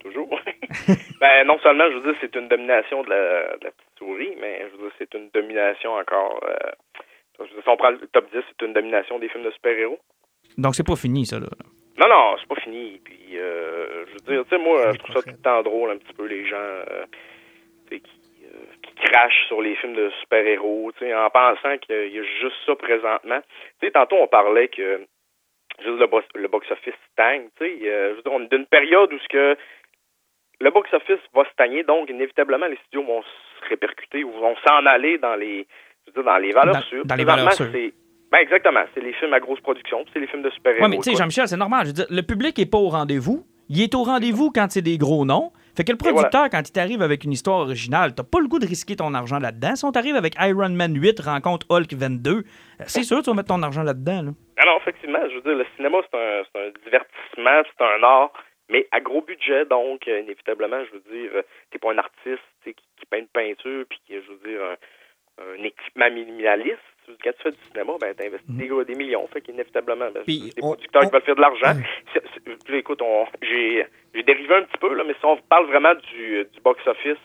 Toujours. *laughs* ben, non seulement, je veux dire, c'est une domination de la, de la petite souris, mais je veux dire, c'est une domination encore. euh, je veux dire, si on prend le top 10, c'est une domination des films de super-héros. Donc, c'est pas fini, ça, là. Non, non, c'est pas fini. Puis, euh, je veux dire, tu sais, moi, je trouve ça tout le temps drôle, un petit peu, les gens euh, qui, euh, qui crachent sur les films de super-héros, tu sais, en pensant qu'il y a juste ça présentement. Tu sais, tantôt, on parlait que juste le, box- le box-office stagne, tu sais. euh, je veux dire, on est d'une période où ce que le box-office va stagner, donc inévitablement, les studios vont se répercuter ou vont s'en aller dans les, je veux dire, dans les valeurs Dans- sûres. dans les valeurs sûres. Ben, exactement. C'est les films à grosse production, c'est les films de super-héros. Ouais, mais tu sais, Jean-Michel, c'est normal. Je veux dire, le public est pas au rendez-vous. Il est au rendez-vous quand c'est des gros noms. Fait que le producteur, quand il t'arrive avec une histoire originale, t'as pas le goût de risquer ton argent là-dedans. Si on t'arrive avec Iron Man 8, rencontre Hulk 22, euh, c'est sûr que tu vas mettre ton argent là-dedans. là. Non, effectivement, je veux dire, le cinéma, c'est un, c'est un divertissement, c'est un art, mais à gros budget, donc, euh, inévitablement, je veux dire, euh, t'es pas un artiste tu qui, qui peint une peinture, puis qui, je veux dire, un, un équipement minimaliste. Tu- Quand tu fais du cinéma, ben, t'investis des, des millions, fait qu'inévitablement, ben, on- producteurs on- qui veulent faire de l'argent. Là, écoute, on, j'ai, j'ai dérivé un petit peu, là, mais si on parle vraiment du, du box-office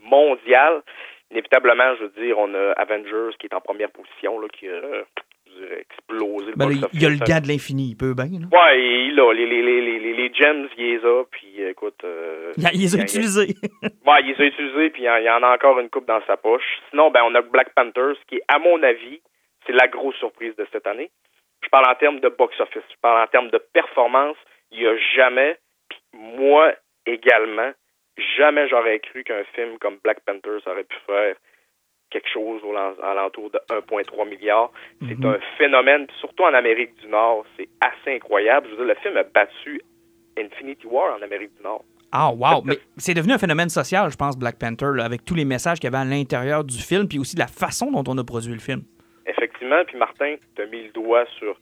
mondial, inévitablement, je veux dire, on a Avengers qui est en première position, là, qui a, explosé le Ben il y a le gars de l'infini, il peut bien. Ouais, il a les, les, les, les, gems, il les a, puis écoute... Euh, Il, il les a il- utilisés. *laughs* Ouais, il les a utilisés, puis il y en- a encore une coupe dans sa poche. Sinon, ben, on a Black Panthers, qui est, à mon avis, c'est la grosse surprise de cette année. Je parle en termes de box-office, je parle en termes de performance. Il n'y a jamais, puis moi également, jamais j'aurais cru qu'un film comme Black Panthers aurait pu faire quelque chose aux lan- alentours de 1,3 milliard. C'est un phénomène, surtout en Amérique du Nord, c'est assez incroyable. Je veux dire, le film a battu Infinity War en Amérique du Nord. Ah, wow! Mais c'est devenu un phénomène social, je pense, Black Panther, là, avec tous les messages qu'il y avait à l'intérieur du film, puis aussi la façon dont on a produit le film. Effectivement, puis Martin, tu as mis le doigt sur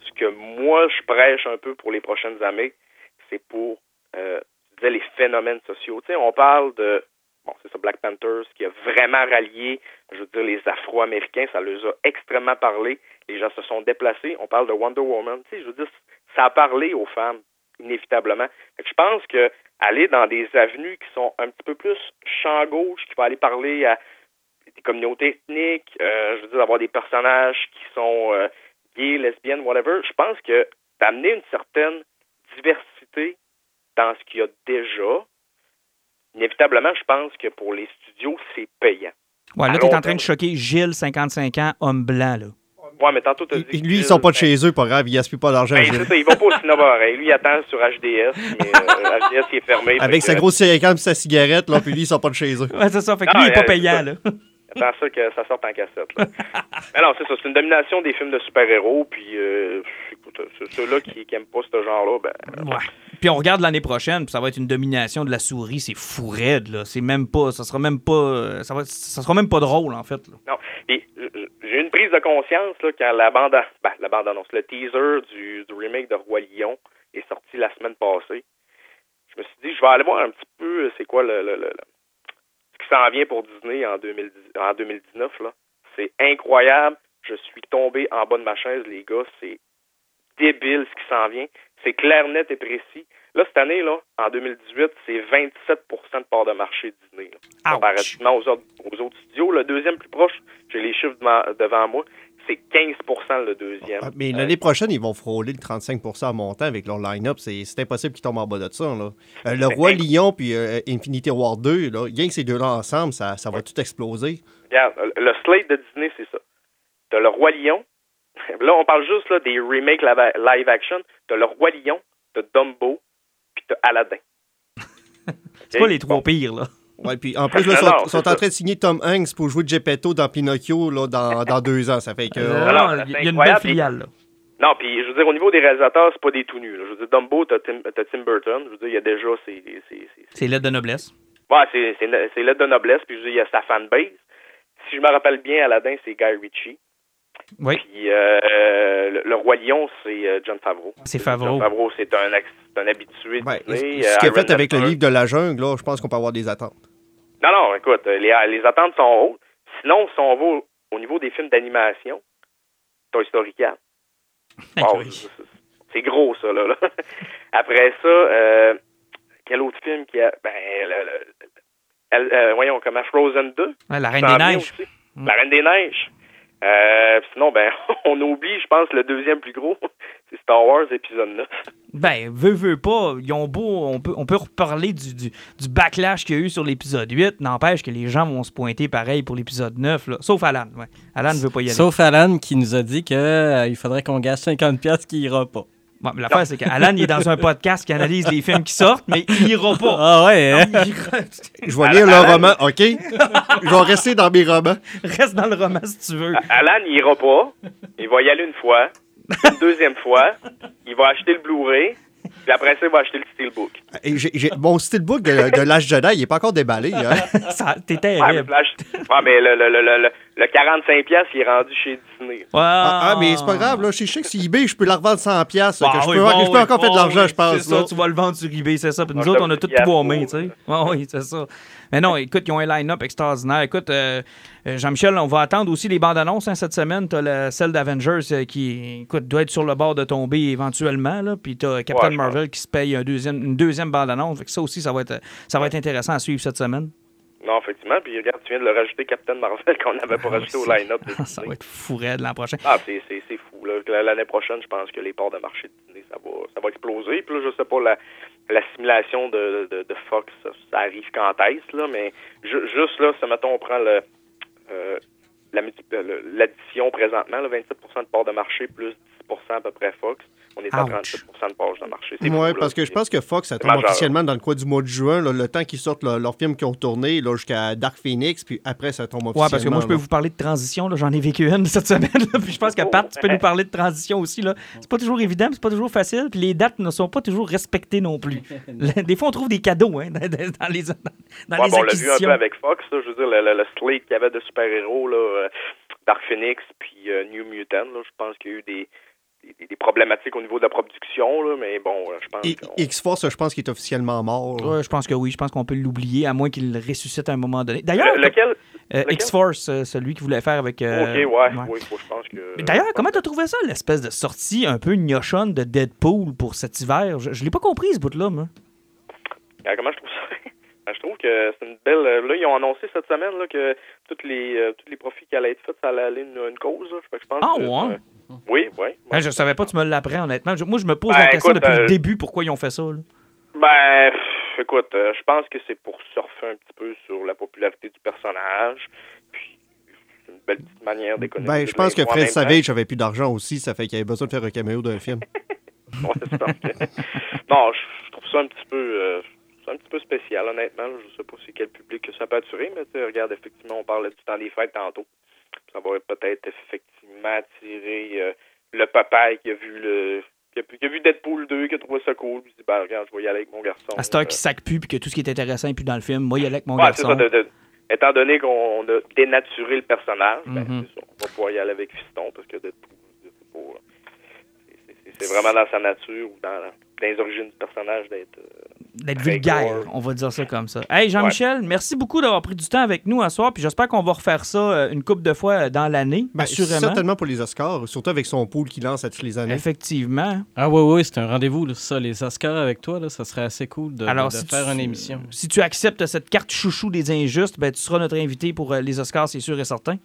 ce que moi je prêche un peu pour les prochaines années, c'est pour euh, tu disais, les phénomènes sociaux. Tu sais, on parle de c'est ça, Black Panthers, qui a vraiment rallié, je veux dire, les Afro-Américains, ça leur a extrêmement parlé. Les gens se sont déplacés. On parle de Wonder Woman. Tu sais, je veux dire, ça a parlé aux femmes, inévitablement. Je pense que aller dans des avenues qui sont un petit peu plus champ gauche, qui va aller parler à des communautés ethniques, euh, je veux dire, d'avoir des personnages qui sont euh, gays, lesbiennes, whatever, je pense que d'amener une certaine diversité dans ce qu'il y a déjà, inévitablement, je pense que pour les studios, c'est payant. Ouais, là, t'es long en train de choquer Gilles, 55 ans, homme blanc, là. Ouais, mais tantôt, t'as dit. Lui, ils sont pas de chez eux, pas grave, ils gaspillent pas d'argent. Ben, c'est ça, ils vont pas au cinéma pareil. Lui, il attend sur HDS. mais, euh, *laughs* HDS, il est fermé. Avec sa grosse série sa cigarette, là, puis lui, ils sont pas de chez eux. Ouais, c'est ça. Fait que lui, il est pas payant, là. *laughs* Attends ça que ça sorte en cassette. Là. *laughs* mais non, c'est ça. C'est une domination des films de super-héros. Puis, euh, écoute, ceux-là qui, qui aiment pas ce genre-là, ben. Ouais. Puis on regarde l'année prochaine, puis ça va être une domination de la souris, c'est fou raide, là. C'est même pas, ça sera même pas, ça, va, ça sera même pas drôle, en fait. Là. Non, puis j'ai une prise de conscience, là, quand la bande, ben, la bande annonce, le teaser du, du remake de Roi Lion est sorti la semaine passée. Je me suis dit, je vais aller voir un petit peu, c'est quoi le, le, le, s'en vient pour Disney en, 2010, en 2019, là. C'est incroyable. Je suis tombé en bas de ma chaise, les gars. C'est débile ce qui s'en vient. C'est clair, net et précis. Là, cette année, là, en 2018, c'est 27% de part de marché Disney. Comparativement aux autres, aux autres studios. Le deuxième plus proche, j'ai les chiffres devant moi, c'est 15% le deuxième. Ah, mais l'année prochaine, ils vont frôler le 35% en montant avec leur line-up. C'est impossible qu'ils tombent en bas de ça. Là. Euh, le Roi Lion puis euh, Infinity War 2, là, rien que ces deux-là ensemble, ça, ça va tout exploser. Regarde, le slate de Disney, c'est ça. T'as le Roi Lion, *laughs* Là, on parle juste là, des remakes live action. T'as le Roi Lion, t'as Dumbo, puis t'as Aladdin. *laughs* C'est pas les trois pires, là. Ouais, puis en plus, ils sont, sont en train de signer Tom Hanks pour jouer Geppetto dans Pinocchio là, dans, *laughs* dans deux ans. Ça fait que. Euh, il y a une belle filiale, là. Non, puis je veux dire, au niveau des réalisateurs, c'est pas des tout nus. Je veux dire, Dumbo, t'as Tim, Tim, Burton. Je veux dire, il y a déjà ses. C'est l'aide de noblesse. Ouais, c'est l'aide de noblesse. Puis je veux dire, il y a sa fanbase. Si je me rappelle bien, Aladdin, c'est Guy Ritchie. Oui. Puis euh, le, le, Roi Lion, c'est euh, John Favreau. C'est Favreau. John Favreau, c'est un, un, habitué. Ouais. Disney, ce qu'il a fait avec le livre de la jungle, là, je pense qu'on peut avoir des attentes. Non, non, écoute, les, les attentes sont hautes. Sinon, si on va au, au niveau des films d'animation, Toy Story 4. Wow, c'est gros, ça, là. là. *laughs* Après ça, euh, quel autre film qui a... Ben, le, le, euh, voyons, comment Frozen 2. Ouais, la Reine des Neiges. Mm. La Reine des Neiges. Euh, sinon, ben, *laughs* on oublie, je pense, le deuxième plus gros, *laughs* c'est Star Wars épisode 9. Ben, veut, veut pas, ils ont beau, on peut, on peut reparler du, du, du backlash qu'il y a eu sur l'épisode 8, n'empêche que les gens vont se pointer pareil pour l'épisode 9, là. sauf Alan. Ouais. Alan ne veut pas y aller. Sauf Alan qui nous a dit qu'il euh, faudrait qu'on gâche 50$ qui ira pas. Bon, L'affaire, c'est qu'Alan, il est dans un podcast qui analyse les films qui sortent, mais il ira pas. Ah ouais, hein? Non, ira... Je vais lire le roman, OK? Je vais rester dans mes romans. Reste dans le roman si tu veux. Alan, il ira pas. Il va y aller une fois. Une deuxième fois. Il va acheter le Blu-ray. Puis après ça, il va acheter le Steelbook. Et j'ai, j'ai, mon Steelbook de, de l'âge Jedi, il n'est pas encore déballé. Hein? Ça, t'es terrible. Ouais, ouais, mais le, le, le, le, le 45$, il est rendu chez Disney. Wow. Ah, ah, mais c'est pas grave. Là, je sais que si eBay, je peux la revendre 100$. Bah, que je, oui, peux, bon, je peux oui, encore bon, faire de l'argent, oui, je pense. C'est ça, tu vas le vendre sur eBay, c'est ça. Puis nous autres, on a tout tout en main, fiasco, tu sais. Ouais, *laughs* oui, c'est ça. Mais non, écoute, ils ont un line-up extraordinaire. Écoute, euh, Jean-Michel, on va attendre aussi les bandes annonces hein, cette semaine. Tu as celle d'Avengers euh, qui écoute, doit être sur le bord de tomber éventuellement. Là. Puis tu as Captain Ouais, Marvel qui se paye un deuxième, une deuxième bande annonce. Fait que ça aussi, ça va, être, ça va être intéressant à suivre cette semaine. Non, effectivement. Puis regarde, tu viens de le rajouter Captain Marvel qu'on n'avait pas rajouté au line-up. de *laughs* ça va être fou raide l'an prochain. Ah, c'est, fou. L'année prochaine, je pense que les parts de marché de Disney, ça va, ça va exploser. Puis là, je sais pas, la, la simulation de, de, de Fox, ça, ça arrive quand est-ce, là, mais ju- juste là, ça, mettons, on prend le, euh, l'addition présentement, là, 27% de parts de marché plus 10% à peu près Fox. On est à Ouch. 37 de parts de marché. Oui, là. parce que je pense que Fox, ça tombe officiellement dans le coin du mois de juin, là, le temps qu'ils sortent leur- leurs films qui ont tourné jusqu'à Dark Phoenix, puis après, ça tombe officiellement. Ouais, parce que moi, je peux vous parler de transition. J'en ai vécu une *laughs* cette semaine. là. Puis je pense que Pat, tu peux nous parler de transition aussi. C'est pas toujours évident, c'est pas toujours facile. Puis les dates ne sont pas toujours respectées non plus. *laughs* Des fois, on trouve des cadeaux hein, dans dans les, dans Ouais, les bon, on l'a vu un peu avec Fox, là, je veux dire, le, le, le slate qu'il y avait de super-héros, euh, Dark Phoenix puis euh, New Mutant, là, je pense qu'il y a eu des, des, des problématiques au niveau de la production, là, mais bon, euh, je pense Et- X-Force, je pense qu'il est officiellement mort. Ouais, je pense que oui. Je pense qu'on peut l'oublier, à moins qu'il ressuscite à un moment donné. D'ailleurs, Le- lequel? euh, lequel? X-Force, euh, celui qui voulait faire avec. euh, ok, ouais, ouais. oui, faut- je pense que... Mais D'ailleurs, comment t'as trouvé ça, l'espèce de sortie un peu gnochonne de Deadpool pour cet hiver? Je, je l'ai pas compris, ce bout-là, moi. Ah, comment je trouve ça? Ben, je trouve que c'est une belle... euh, Là, ils ont annoncé cette semaine là, que tous les, euh, tous les profits qui allaient être faits, ça allait aller une, une cause. Là. Je pense Ah, que, ouais? euh, oui, oui. Hein, je savais pas, tu me l'apprends, honnêtement. Je- moi, je me pose Ben, la question écoute, depuis le euh, début pourquoi ils ont fait ça. là. Ben, pff, écoute, euh, je pense que c'est pour surfer un petit peu sur la popularité du personnage. Puis, c'est une belle petite manière d'économiser. Ben, je pense que Fred Savage avait plus d'argent aussi, ça fait qu'il avait besoin de faire un caméo d'un film. *laughs* ouais, *laughs* non, je, trouve ça un petit peu. Euh, un petit peu spécial, honnêtement. Je sais pas si quel public que ça peut attirer, mais regarde, effectivement, on parlait du temps des fêtes tantôt. Ça va peut-être effectivement attirer euh, le papa qui a vu le qui a, vu Deadpool 2, qui a trouvé ça cool, puis il dit ben, regarde, je vais y aller avec mon garçon. À cette heure qui sac plus, puis que tout ce qui est intéressant est plus dans le film, moi, y aller avec mon garçon. Ça, étant donné qu'on a dénaturé le personnage, ben, mm-hmm. on va pouvoir y aller avec Fiston, parce que Deadpool, c'est vraiment dans sa nature ou dans, les origines du personnage d'être. Euh, d'être vulgaire, on va dire ça comme ça. Hey Jean-Michel, merci beaucoup d'avoir pris du temps avec nous ce soir, puis j'espère qu'on va refaire ça euh, une couple de fois euh, dans l'année, ben, Certainement pour les Oscars, surtout avec son pool qui lance à toutes les années. Effectivement. Ah oui, oui, c'est un rendez-vous, ça, les Oscars avec toi, là, ça serait assez cool de, faire une émission. Si tu acceptes cette carte chouchou des injustes, ben, tu seras notre invité pour les Oscars, c'est sûr et certain.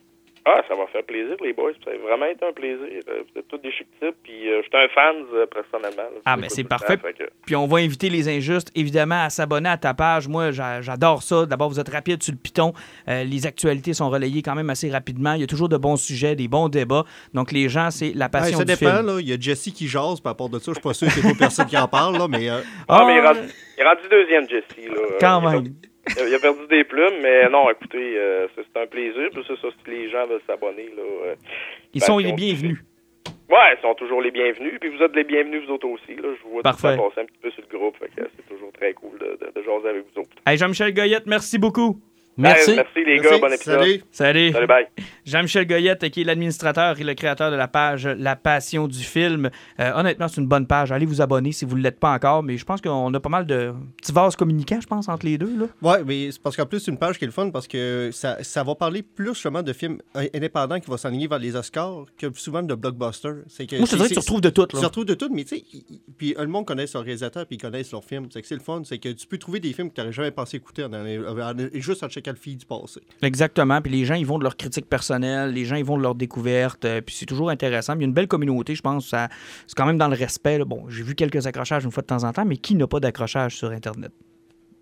Ah, ça va faire plaisir, les boys. Ça a vraiment été un plaisir. Euh, vous êtes tous des chic types. Puis euh, je suis un fan, euh, personnellement. ah, mais c'est parfait. Puis on va inviter les injustes, évidemment, à s'abonner à ta page. Moi, j'adore ça. D'abord, vous êtes rapide sur le piton. les actualités sont relayées quand même assez rapidement. Il y a toujours de bons sujets, des bons débats. Donc, les gens, c'est la passion ouais, ça dépend, Là. Il y a Jesse qui jase. Par rapport de ça, je suis pas sûr qu'il y ait personne qui en parle. Là, mais, ah, mais il est, rendu, il est rendu deuxième, Jesse. Là. Quand même. *laughs* Il a perdu des plumes, mais non, écoutez, euh, c'est un plaisir. Puis ça, si les gens veulent s'abonner, là. Euh, ils sont les bienvenus. Ouais, ils sont toujours les bienvenus. Puis vous êtes les bienvenus, vous autres aussi. Là. Je vous vois Parfait. passer un petit peu sur le groupe. c'est toujours très cool de, de, de jaser avec vous autres. Hey, Jean-Michel Goyette, merci beaucoup. Merci. merci les gars, bon épisode. Salut. Salut. Salut, bye. Jean-Michel Goyette, qui est l'administrateur et le créateur de la page La Passion du film. Euh, honnêtement, c'est une bonne page. Allez vous abonner si vous ne l'êtes pas encore, mais je pense qu'on a pas mal de petits vases communicants, je pense, entre les deux. Oui, mais c'est parce qu'en plus, c'est une page qui est le fun parce que ça, ça va parler plus justement de films indépendants qui vont s'enligner vers les Oscars que souvent de blockbusters. C'est que, Moi, c'est vrai que tu retrouves de tout. Tu retrouves de tout, mais tu sais, puis le monde connaît leur réalisateur puis ils connaissent leurs films. C'est que c'est le fun. C'est que tu peux trouver des films que tu n'aurais jamais pensé écouter juste en checkant le fil du passé. Exactement. Puis les gens, ils vont de leur critique personnelle, les gens, ils vont de leur découverte. Euh, puis c'est toujours intéressant. il y a une belle communauté, je pense. C'est quand même dans le respect. Bon, j'ai vu quelques accrochages une fois de temps en temps, mais qui n'a pas d'accrochage sur Internet?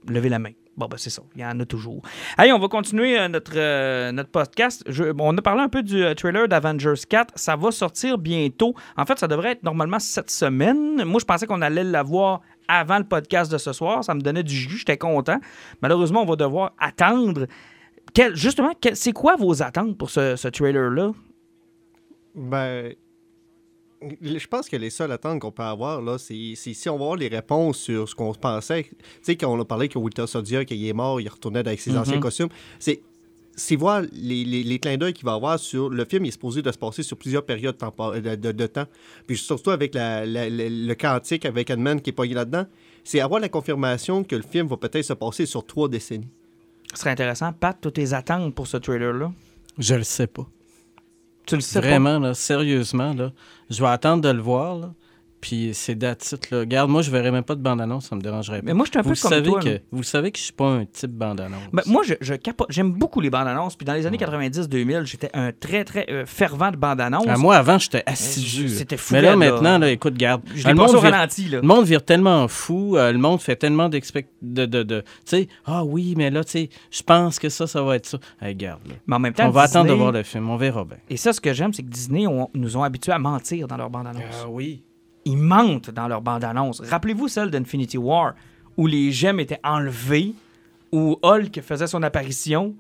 Levez la main. Bon, ben c'est ça. Il y en a toujours. Allez, on va continuer euh, notre, euh, notre podcast. on a parlé un peu du trailer d'Avengers 4. Ça va sortir bientôt. En fait, ça devrait être normalement cette semaine. Moi, je pensais qu'on allait l'avoir avant le podcast de ce soir. Ça me donnait du jus. J'étais content. Malheureusement, on va devoir attendre justement, c'est quoi vos attentes pour ce, trailer-là? Ben, je pense que les seules attentes qu'on peut avoir, là, c'est si on va avoir les réponses sur ce qu'on pensait. Tu sais, quand on a parlé que Walter Sodia, qu'il est mort, il retournait avec ses anciens mm-hmm. costumes, c'est c'est voir les, les, clins d'œil qu'il va avoir sur. Le film il est supposé de se passer sur plusieurs périodes de, de, temps. Puis surtout avec le quantique, avec Edmund qui est pogné là-dedans, c'est avoir la confirmation que le film va peut-être se passer sur trois décennies. Ce serait intéressant. Pat, toutes tes attentes pour ce trailer-là? Je le sais pas. Tu le sais Vraiment, là, sérieusement, là, je vais attendre de le voir. Là. Puis c'est d'attitude, là. Regarde, moi, je verrais même pas de bande-annonce, ça me dérangerait pas. Mais moi, je suis un peu vous comme savez toi. Que, vous savez que je suis pas un type bande-annonce. Ben, moi, je, je j'aime beaucoup les bandes-annonces. Puis dans les années 90-2000, j'étais un très, très euh, fervent de bande-annonce. Ah, moi, avant, j'étais assidu. C'était fou. Mais là, maintenant, là, écoute, garde. Je le, monde ralenti, là. le monde vire tellement fou. Euh, le monde fait tellement d'expect... De, de, de, tu sais, ah oui, mais là, tu sais, je pense que ça, ça va être ça. Hey, garde, là. Mais en même temps, on va attendre de voir le film. On verra bien. Et ça, ce que j'aime, c'est que Disney nous ont habitués à mentir dans leurs bandes-annonces. Ah oui ils mentent dans leur bande-annonce. Rappelez-vous celle d'Infinity War, où les gemmes étaient enlevées, où Hulk faisait son apparition.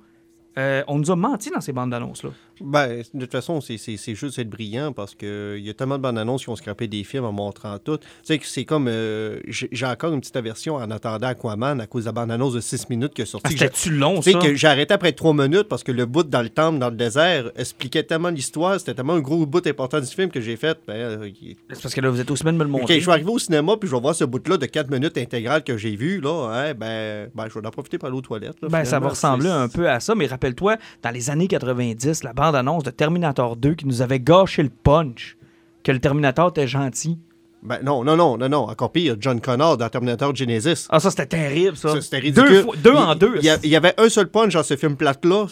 Euh, on nous a menti dans ces bandes annonces-là. Ben, de toute façon, c'est juste être brillant parce qu'il y a tellement de bandes annonces qui ont scrapé des films en montrant tout. Tu sais, c'est comme. Euh, j'ai encore une petite aversion en attendant Aquaman à cause de la bande annonce de 6 minutes qui est sortie. Ah, C'était-tu long, ça? que j'ai arrêté après 3 minutes parce que le bout dans le temple, dans le désert, expliquait tellement l'histoire. C'était tellement un gros bout important du film que j'ai fait. Ben, euh, c'est parce que là, vous êtes aussi bien de me le montrer. OK, je suis arrivé au cinéma puis je vais voir ce bout-là de 4 minutes intégrales que j'ai vu. Là, hein, ben, ben, je vais en profiter pour aller aux toilettes. ben, ça va ressembler un peu à ça, mais rappelle-toi, dans les années 90, la bande annonce de Terminator 2 qui nous avait gâché le punch que le Terminator était gentil. Ben non, non, non, non, non. Encore pire, John Connor dans Terminator Genesis. Ah, ça, c'était terrible, ça. c'était ridicule. Deux, en deux. Il y, avait un seul punch dans ce film plate-là.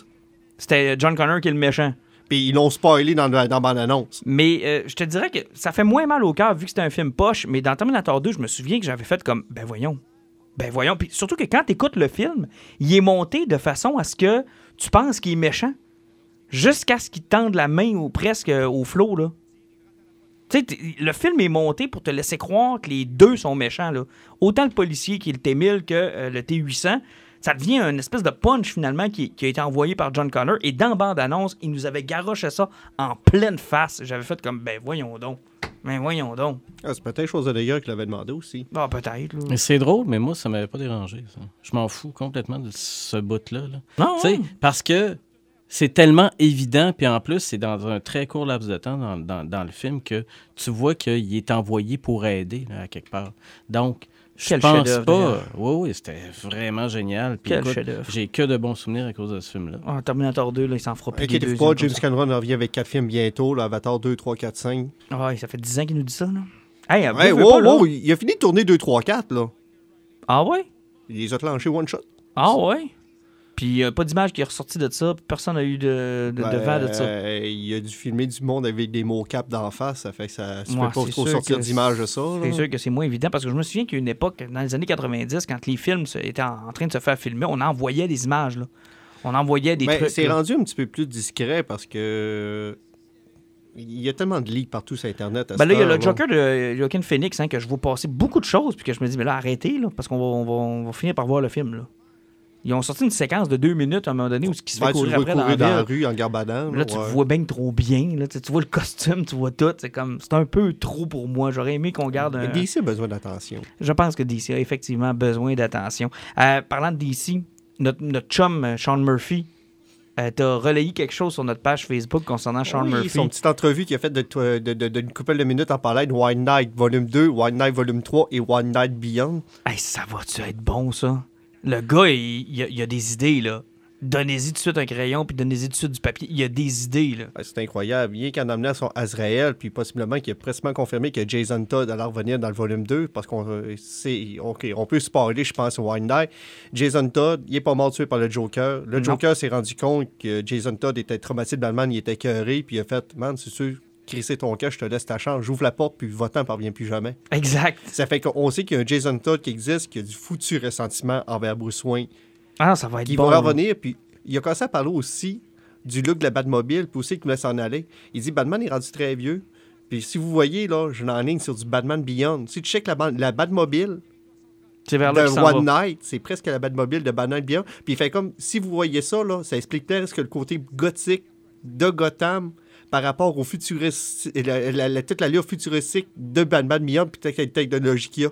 C'était John Connor qui est le méchant. Puis ils l'ont spoilé dans, dans bande-annonce. Mais euh, je te dirais que ça fait moins mal au cœur vu que c'était un film poche. Mais dans Terminator 2, je me souviens que j'avais fait comme, ben voyons. Ben voyons. Puis surtout que quand tu écoutes le film, il est monté de façon à ce que tu penses qu'il est méchant. Jusqu'à ce qu'ils tendent la main ou presque euh, au flot, là. Tu sais, le film est monté pour te laisser croire que les deux sont méchants, là. Autant le policier qui est le T-1000 que euh, le T-800. Ça devient une espèce de punch, finalement, qui, qui a été envoyé par John Connor. Et dans bande-annonce, il nous avait garoché ça en pleine face. J'avais fait comme, ben voyons donc. Ben voyons donc. Ah, c'est peut-être chose de d'ailleurs qu'il avait demandé aussi. Ah, peut-être, là. Mais C'est drôle, mais moi, ça m'avait pas dérangé. ça. Je m'en fous complètement de ce bout-là. là. Non, Tu sais, ouais. Parce que c'est tellement évident, puis en plus, c'est dans un très court laps de temps dans, dans- dans le film que tu vois qu'il est envoyé pour aider, là, à quelque part. Donc, je Quel pense pas. Oui, oui, c'était vraiment génial. Puis Quel écoute, chef-d'œuvre. j'ai que de bons souvenirs à cause de ce film-là. Ah, Terminator 2, là, il s'en fera plus. Inquiétez-vous pas, James. Cameron revient avec quatre films bientôt, là, Avatar 2, 3, 4, 5. Ah, ouais, ça fait 10 ans qu'il nous dit ça, là. Hey, Hey, veux, veux wow, pas, là. wow, il a fini de tourner 2, 3, 4, là. Ah ouais? Il les a clenchés one shot. Ah ouais? Puis euh, pas d'image qui est ressortie de ça, personne n'a eu de, de, de Ben, vent de ça. euh, il a dû filmer du monde avec des mots cap d'en face, ça fait que ça ne Ouais, peut pas c'est trop sûr sortir d'image de ça. C'est sûr que c'est moins évident parce que je me souviens qu'il y a une époque, dans les années 90, quand les films étaient en en train de se faire filmer, on envoyait des images. Là. On envoyait des Ben, trucs. c'est rendu un petit peu plus discret parce que il y a tellement de leaks partout sur Internet. à Ben là, il y a le Joker de Joaquin Phoenix hein, que je vois passer beaucoup de choses, puis que je me dis, mais là, arrêtez, là, parce qu'on va, on va, on va finir par voir le film. Là. Ils ont sorti une séquence de deux minutes à un moment donné où ce qui se fait tu courir après dans courir la dans la rue en garbadant. Là, tu ouais. vois bien trop bien. Là. Tu, tu vois le costume, tu vois tout. C'est comme c'est un peu trop pour moi. J'aurais aimé qu'on garde un. Mais DC a besoin d'attention. Je pense que DC a effectivement besoin d'attention. Euh, parlant de DC, notre, notre chum euh, Sean Murphy, euh, t'as relayé quelque chose sur notre page Facebook concernant Sean Oui, Murphy. Son petite entrevue qu'il a faite de, de, de- d'une couple de minutes en parlant de One Night Volume 2, One Night Volume 3 et One Night Beyond. Hey, ça va-tu être bon, ça? Le gars, il, il a, il a des idées, là. Donnez-y tout de suite un crayon, puis donnez-y tout de suite du papier. Il a des idées, là. Ouais, c'est incroyable. Bien qu'en amenant son Azrael, puis possiblement qu'il a presque confirmé que Jason Todd allait revenir dans le volume 2, parce qu'on euh, on peut spoiler, je pense, au Night. Jason Todd, il est pas mort tué par le Joker. Le Non. Joker s'est rendu compte que Jason Todd était traumatisé de Batman, il était cœuré, puis il a fait Man, c'est sûr, crisser ton cœur, je te laisse ta chance, j'ouvre la porte, puis votant ne parvient plus jamais. Exact. Ça fait qu'on sait qu'il y a un Jason Todd qui existe, qui a du foutu ressentiment envers Bruce Wayne, Ah, ça va être qui bon. va revenir, puis il a commencé à parler aussi du look de la Batmobile, puis aussi qu'il voulait s'en aller. Il dit Batman est rendu très vieux. Puis si vous voyez, là, je l'enligne sur du Batman Beyond. Si tu checkes la, la Batmobile C'est vers de là s'en One va. Night, c'est presque la Batmobile de Batman Beyond. Puis il fait comme, si vous voyez ça, là, ça explique presque le côté gothique de Gotham par rapport au futuriste, la, la- la- toute l'allure futuristique de Batman Beyond, puis la technologie qu'il y a.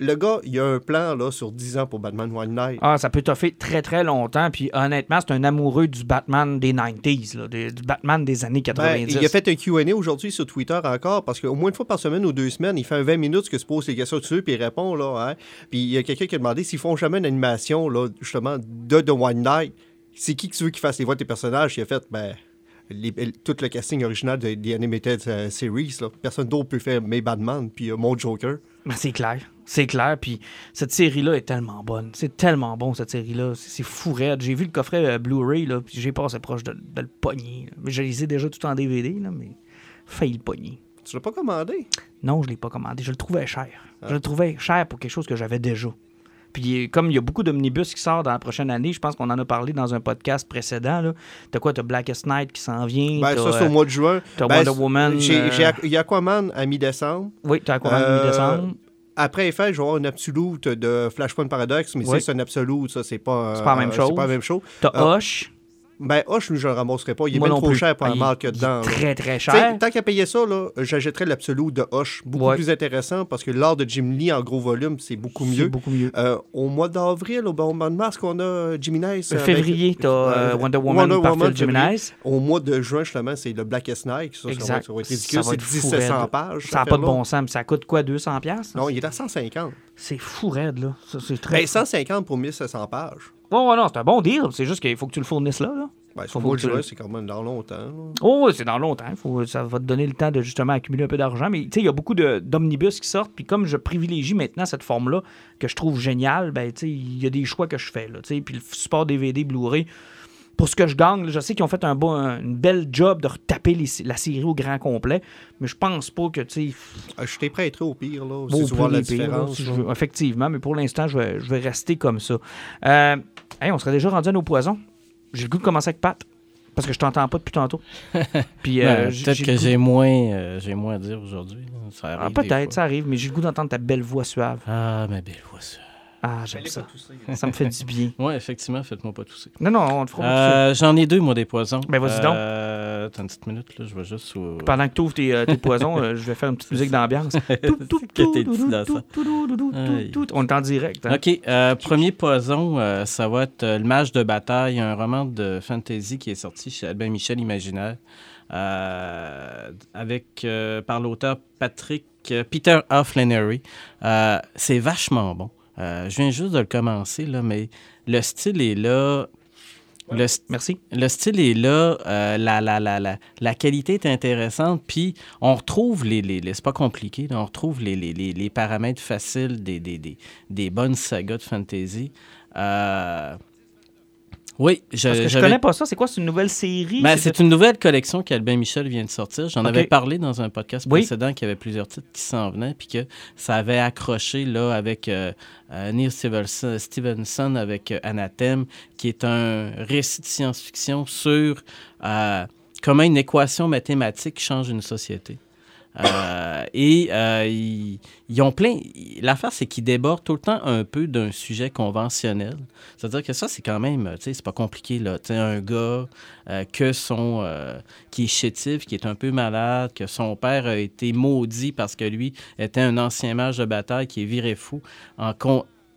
Le gars, il a un plan là, sur 10 ans pour Batman One Night. Ah, ça peut toffer très très longtemps. Puis honnêtement, c'est un amoureux du Batman des 90s, là, des- du Batman des années Ben, 90. il a fait un Q&A aujourd'hui sur Twitter encore, parce qu'au moins une fois par semaine ou deux semaines, il fait un 20 minutes que se pose les questions dessus, puis il répond, là, hein. Puis il y a quelqu'un qui a demandé s'ils font jamais une animation, là, justement, de The One Night, c'est qui que tu veux qui fasse les voix de tes personnages? Il a fait, ben, les- tout le casting original de The Animated euh, Series, là. Personne d'autre peut faire mes Batman, puis euh, mon Joker. Ben, c'est clair. C'est clair. Puis cette série-là est tellement bonne. C'est tellement bon, cette série-là. C'est fou raide. J'ai vu le coffret euh, Blu-ray, là, puis j'ai passé proche de, de le pogner. je les ai déjà tout en DVD, là, mais failli le pogner. Tu l'as pas commandé? Non, je l'ai pas commandé. Je le trouvais cher. Je le trouvais cher pour quelque chose que j'avais déjà. Puis euh, comme il y a beaucoup d'omnibus qui sortent dans la prochaine année, je pense qu'on en a parlé dans un podcast précédent. T'as quoi? T'as Blackest Night qui s'en vient. Ben, ça, c'est au euh, mois de juin. t'as Ben, Wonder Woman, euh, Il y a Aquaman à mi-décembre. Oui, t'as Aquaman Euh, mi-décembre. Après FL, je vais avoir un Absolute de Flashpoint Paradox, mais Oui. c'est un Absolute, ça, c'est pas, C'est pas la même euh, chose. C'est pas la même chose. T'as euh, Hoche. Ben, Hoche, lui, je le ramasserai pas. Il est Moi bien non trop plus. cher pour Ah, la il- marque dedans. là. Très, très cher. tant qu'à payer ça, là, j'achèterais l'Absolute de Hoche. Beaucoup Ouais. plus intéressant parce que l'art de Jim Lee en gros volume, c'est beaucoup C'est mieux. beaucoup mieux. Euh, au mois d'avril, au mois de mars, qu'on a euh, Jimmy Nice. Euh, avec- février, t'as euh, Wonder Woman par Phil février. Jimenez. Au mois de juin, justement, c'est le Blackest Night. Ça, ça, va, Exact. ça va être Ça ridicule. va C'est être fou 1700 raide. pages. Ça n'a pas de affaire-là. bon sens. mais Ça coûte quoi, 200$? piastres? Non, il est à 150. C'est fou raide, là. Ça, c'est très... Ben, 150 pour 1700 pages. Oh, non, c'est un bon deal. C'est juste qu'il faut que tu le fournisses là, là. Ben, Faut de que c'est quand même dans longtemps. là. Oh, c'est dans longtemps. Faut, ça va te donner le temps de justement accumuler un peu d'argent. Mais tu sais, il y a beaucoup d'omnibus qui sortent. Puis comme je privilégie maintenant cette forme-là, que je trouve géniale, ben, tu sais, il y a des choix que je fais. Là, puis le support DVD, Blu-ray, pour ce que je gagne, là, je sais qu'ils ont fait un bon, un- une belle job de retaper les- la série au grand complet. Mais je pense pas que, tu sais, Ah, Je t'ai prêté au pire, là. Si tu vois la là, si je veux- effectivement, mais pour l'instant, je vais, je vais rester comme ça. Euh, hey, on serait déjà rendu à nos poisons. J'ai le goût de commencer avec Pat. Parce que je t'entends pas depuis tantôt. *laughs* Puis, euh, ben, peut-être que j'ai moins, euh, j'ai moins à dire aujourd'hui. Ah, peut-être, ça arrive, mais j'ai le goût d'entendre ta belle voix suave. Ah, ma belle voix suave. Ah, j'aime ça. ça me fait du bien. Oui, effectivement, faites-moi pas tousser. Non, non, on te fera euh, J'en ai deux, moi, des poisons. Ben, vas-y donc. Euh, une petite minute, là, je vais juste. Pendant que tu ouvres tes, euh, tes poisons, euh, je vais faire une petite musique d'ambiance. on est en direct. Hein? OK. Euh, premier poison, ça va être Le Mage de bataille, un roman de fantasy qui est sorti chez Albin Michel Imaginaire, avec, par l'auteur Patrick Peter A. Flannery. c'est vachement bon. Euh, je viens juste de le commencer, là, mais le style est là. Le Merci. Le style est là, euh, la, la, la, la, la qualité est intéressante, puis on retrouve les. les, c'est pas compliqué, on retrouve les, les, les, paramètres faciles des, des, des, des, bonnes sagas de fantasy. Euh, oui, je, Parce que je connais pas ça. C'est quoi? C'est une nouvelle série? Ben, c'est une nouvelle collection qu'Albin Michel vient de sortir. J'en avais parlé dans un podcast précédent qu'il y avait plusieurs titres qui s'en venaient, puis que ça avait accroché là, avec euh, euh, Neil Stevenson, avec euh, Anathème, qui est un récit de science-fiction sur comment une équation mathématique change une société. Euh, et euh, ils, ont plein. L'affaire, c'est qu'ils débordent tout le temps un peu d'un sujet conventionnel. C'est-à-dire que ça, c'est quand même, tu sais, c'est pas compliqué, là. Tu sais, un gars euh, que son, qui est chétif, qui est un peu malade, que son père a été maudit parce que lui était un ancien mage de bataille qui est viré fou en,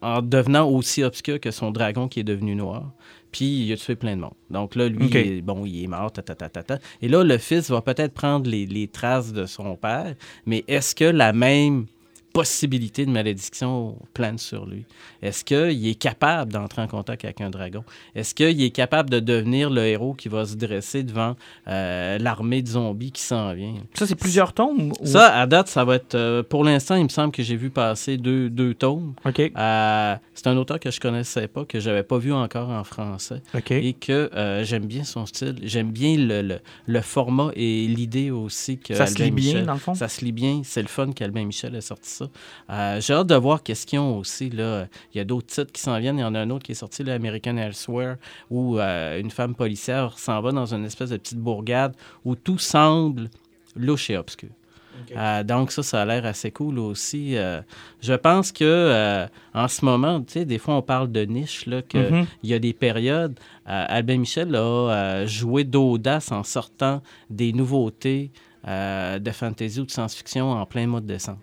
en devenant aussi obscur que son dragon qui est devenu noir. Puis il a tué plein de monde. Donc là, lui, il est, bon, il est mort, ta, ta, ta, ta, Et là, le fils va peut-être prendre les, les, traces de son père, mais est-ce que la même possibilité de malédiction plane sur lui? Est-ce qu'il est capable d'entrer en contact avec un dragon? Est-ce qu'il est capable de devenir le héros qui va se dresser devant euh, l'armée de zombies qui s'en vient? Ça, c'est plusieurs tomes? Ça, à date, ça va être... Euh, pour l'instant, il me semble que j'ai vu passer deux, deux tomes. OK. Euh, c'est un auteur que je connaissais pas, que j'avais pas vu encore en français. OK. Et que j'aime bien son style. J'aime bien le, le, format et l'idée aussi que Ça se lit bien, dans le fond? Ça se lit bien. C'est le fun qu'Albin Michel a sorti euh, j'ai hâte de voir qu'est-ce qu'ils ont aussi. Là. Il y a d'autres titres qui s'en viennent. Il y en a un autre qui est sorti, l'American Elsewhere, où euh, une femme policière s'en va dans une espèce de petite bourgade où tout semble louche et obscur. Euh, donc ça, ça a l'air assez cool aussi. je pense que en ce moment, tu sais, des fois on parle de niche, là, qu'il mm-hmm. y a des périodes. Albin Michel a joué d'audace en sortant des nouveautés de fantasy ou de science-fiction en plein mois de décembre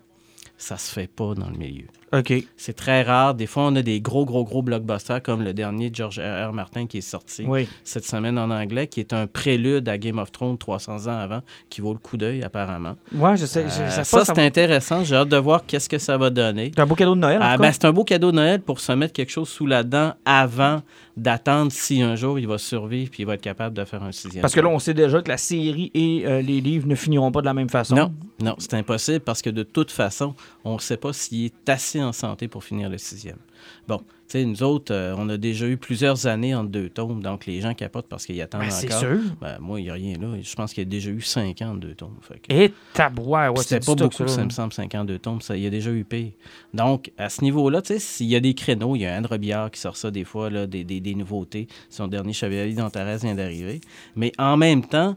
ça se fait pas dans le milieu. OK. C'est très rare. Des fois, on a des gros, gros, gros blockbusters comme le dernier George R. R. Martin qui est sorti cette semaine en anglais, qui est un prélude à Game of Thrones 300 ans avant, qui vaut le coup d'œil apparemment. Ouais, je sais. Euh, ça, c'est intéressant. J'ai hâte de voir qu'est-ce que ça va donner. C'est un beau cadeau de Noël. Ah, ben, c'est un beau cadeau de Noël pour se mettre quelque chose sous la dent avant d'attendre si un jour il va survivre puis il va être capable de faire un sixième. Parce que là, on sait déjà que la série et euh, les livres ne finiront pas de la même façon. Non, non, c'est impossible parce que de toute façon, on ne sait pas s'il est assez en santé pour finir le sixième. Bon, sais, nous autres, euh, on a déjà eu plusieurs années en deux tomes, donc les gens capotent parce qu'ils attendent ben, encore. C'est sûr. Ben, moi, il n'y a rien là. Je pense qu'il y a déjà eu cinq ans en deux tomes. Et tabouin, ouais, c'est pas beaucoup, ça, me semble, cinq ans en deux tomes. Ça, il y a déjà eu pire. Donc, à ce niveau-là, tu sais, s'il y a des créneaux, il y a André Billard qui sort ça des fois, là, des, des, des nouveautés. Son dernier Chevalier d'Antares vient d'arriver. Mais en même temps,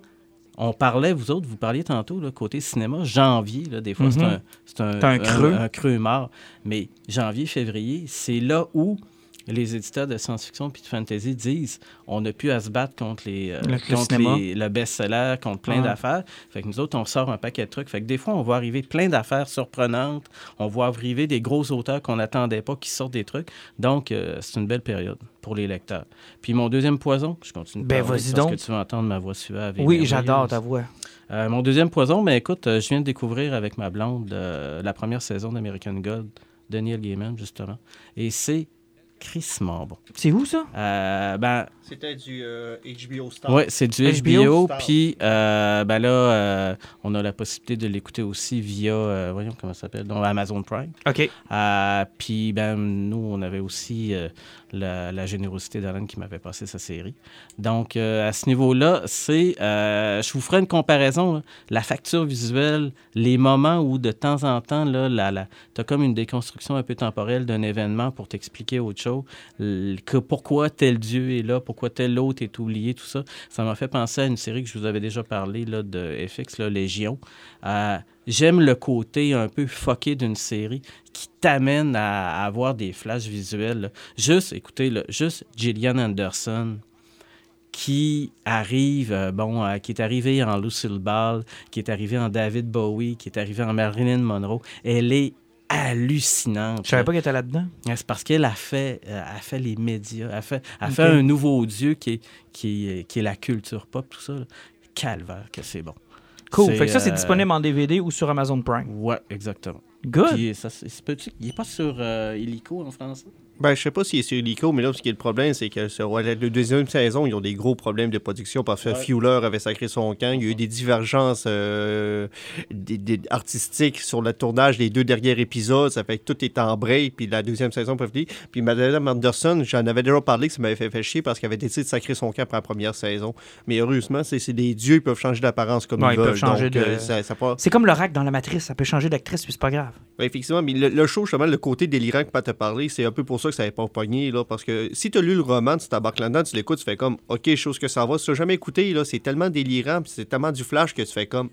on parlait, vous autres, vous parliez tantôt, là, côté cinéma, janvier, là, des fois, c'est mhm. un, un, creux. Un, creux mort. Mais janvier, février, c'est là où les éditeurs de science-fiction puis de fantasy disent on n'a plus à se battre contre les, euh, le, contre le best-seller, contre plein ah. d'affaires. Fait que nous autres, on sort un paquet de trucs. Fait que des fois, on voit arriver plein d'affaires surprenantes. On voit arriver des gros auteurs qu'on n'attendait pas qui sortent des trucs. Donc, euh, c'est une belle période pour les lecteurs. Puis mon deuxième poison, je continue ben, vas-y parce que tu vas entendre ma voix suave. Oui, j'adore ta voix. Euh, mon deuxième poison, ben, écoute, je viens de découvrir avec ma blonde la première saison d'American God de Neil Gaiman, justement. Et c'est crissement bon. C'est où ça? Euh, ben, C'était du HBO euh, Star. Oui, c'est du HBO. Puis euh, ben là, on a la possibilité de l'écouter aussi via, voyons comment ça s'appelle, Amazon Prime. OK. puis ben, nous, on avait aussi la, la générosité d'Alan qui m'avait passé sa série. Donc, euh, à ce niveau-là, c'est. euh, je vous ferai une comparaison. là. La facture visuelle, les moments où de temps en temps, là, la, la, tu as comme une déconstruction un peu temporelle d'un événement pour t'expliquer autre chose. Que pourquoi tel dieu est là, pourquoi tel autre est oublié, tout ça. Ça m'a fait penser à une série que je vous avais déjà parlé là, de FX, là, Légion. Euh, J'aime le côté un peu fucké d'une série qui t'amène à, avoir des flashs visuels. Juste, écoutez, juste Gillian Anderson qui arrive, euh, bon, euh, qui est arrivé en Lucille Ball, qui est arrivé en David Bowie, qui est arrivé en Marilyn Monroe. Elle est hallucinante. Je savais pas qu'elle était là-dedans. C'est parce qu'elle a fait, euh, a fait les médias, a fait, a fait un nouveau dieu qui est, qui, est, qui est la culture pop, tout ça. là. Calvaire, que c'est bon. Cool. Fait que ça, c'est euh, disponible en DVD ou sur Amazon Prime. Ouais, exactement. Good. Puis, ça, c'est, petit- il n'est pas sur euh, Illico en français? Ben, je sais pas s'il est sur Illico, mais là, ce qui est le problème, c'est que sur la deuxième saison, ils ont des gros problèmes de production parce que Ouais. Fuller avait sacré son camp. Il y a eu des divergences euh, des- des- artistiques sur le tournage des deux derniers épisodes. Ça fait que tout est en break, puis la deuxième saison peut venir. Puis Madame Anderson, j'en avais déjà parlé que ça m'avait fait, fait chier parce qu'elle avait décidé de sacrer son camp pour la première saison. Mais heureusement, c'est des dieux, ils peuvent changer d'apparence comme Ouais, ils ils peuvent veulent. changer Donc, de- euh, ça, ça pas- C'est comme le rack dans la matrice. Ça peut changer d'actrice, puis c'est pas grave. Effectivement, mais le, le show, justement, le côté délirant que Pat a parlé, c'est un peu pour ça que ça n'avait pas pogné, là, parce que si tu as lu le roman, tu t'embarques là-dedans, tu l'écoutes, tu fais comme, OK, chose que ça va. Si tu n'as jamais écouté, là, c'est tellement délirant, puis c'est tellement du flash que tu fais comme,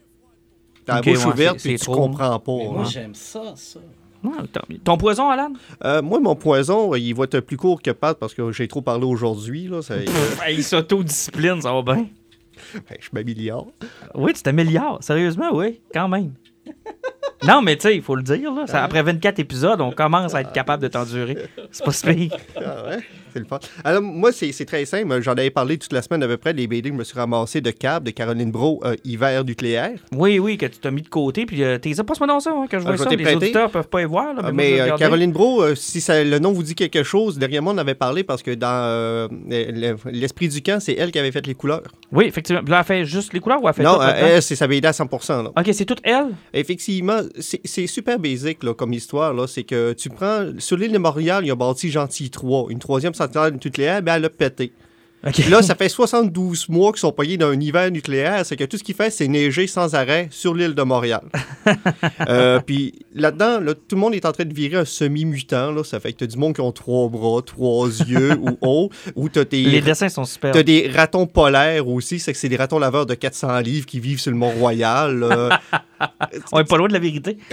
t'as la bouche ouais, ouverte, puis tu trop. comprends pas. Mais moi, hein. j'aime ça, ça. Ouais. Ton poison, Alan? Euh, moi, mon poison, il va être plus court que Pat, parce que j'ai trop parlé aujourd'hui, là, ça- il *laughs* s'autodiscipline, ça va bien. ben, je m'améliore. Oui, tu t'améliores. Sérieusement, oui, quand même. Non, mais tu sais, il faut le dire. Là, ça- après 24 épisodes, on commence à être capable de t'endurer. C'est pas si pire. Ah ouais, c'est le fun. Alors, moi, c'est très simple. J'en avais parlé toute la semaine à peu près. Les BD que je me suis ramassé de Cab, de Caroline Bro, euh, Hiver nucléaire. Oui, oui, que tu t'as mis de côté. Puis euh, t'es pas ce dans ça, hein, que je vois Ah, je ça. Les auditeurs peuvent pas y voir. Là, mais, Ah, mais euh. Caroline Bro, euh, si ça- le nom vous dit quelque chose, derrière moi, on en avait parlé parce que dans le- l'esprit du camp, c'est elle qui avait fait les couleurs. Oui, effectivement. Là, elle fait juste les couleurs ou elle fait non, tout elle, c'est sa BD à 100%. là. Ok, c'est toute elle? Effectivement, c'est c'est super basique là, comme histoire. là. C'est que tu prends. Sur l'île de Montréal, il y a bâti Gentil 3, une troisième centrale nucléaire, mais elle a pété. Ok. Là, ça fait 72 mois qu'ils sont payés d'un hiver nucléaire. C'est que tout ce qu'il fait, c'est neiger sans arrêt sur l'île de Montréal. *laughs* Euh, puis là-dedans, là, tout le monde est en train de virer un semi-mutant. Ça fait que tu as du monde qui ont trois bras, trois yeux ou *laughs* as Les dessins sont super. T'as des ratons polaires aussi, c'est que c'est des ratons laveurs de 400 livres qui vivent sur le Mont-Royal. *laughs* On est pas loin de la vérité. *laughs*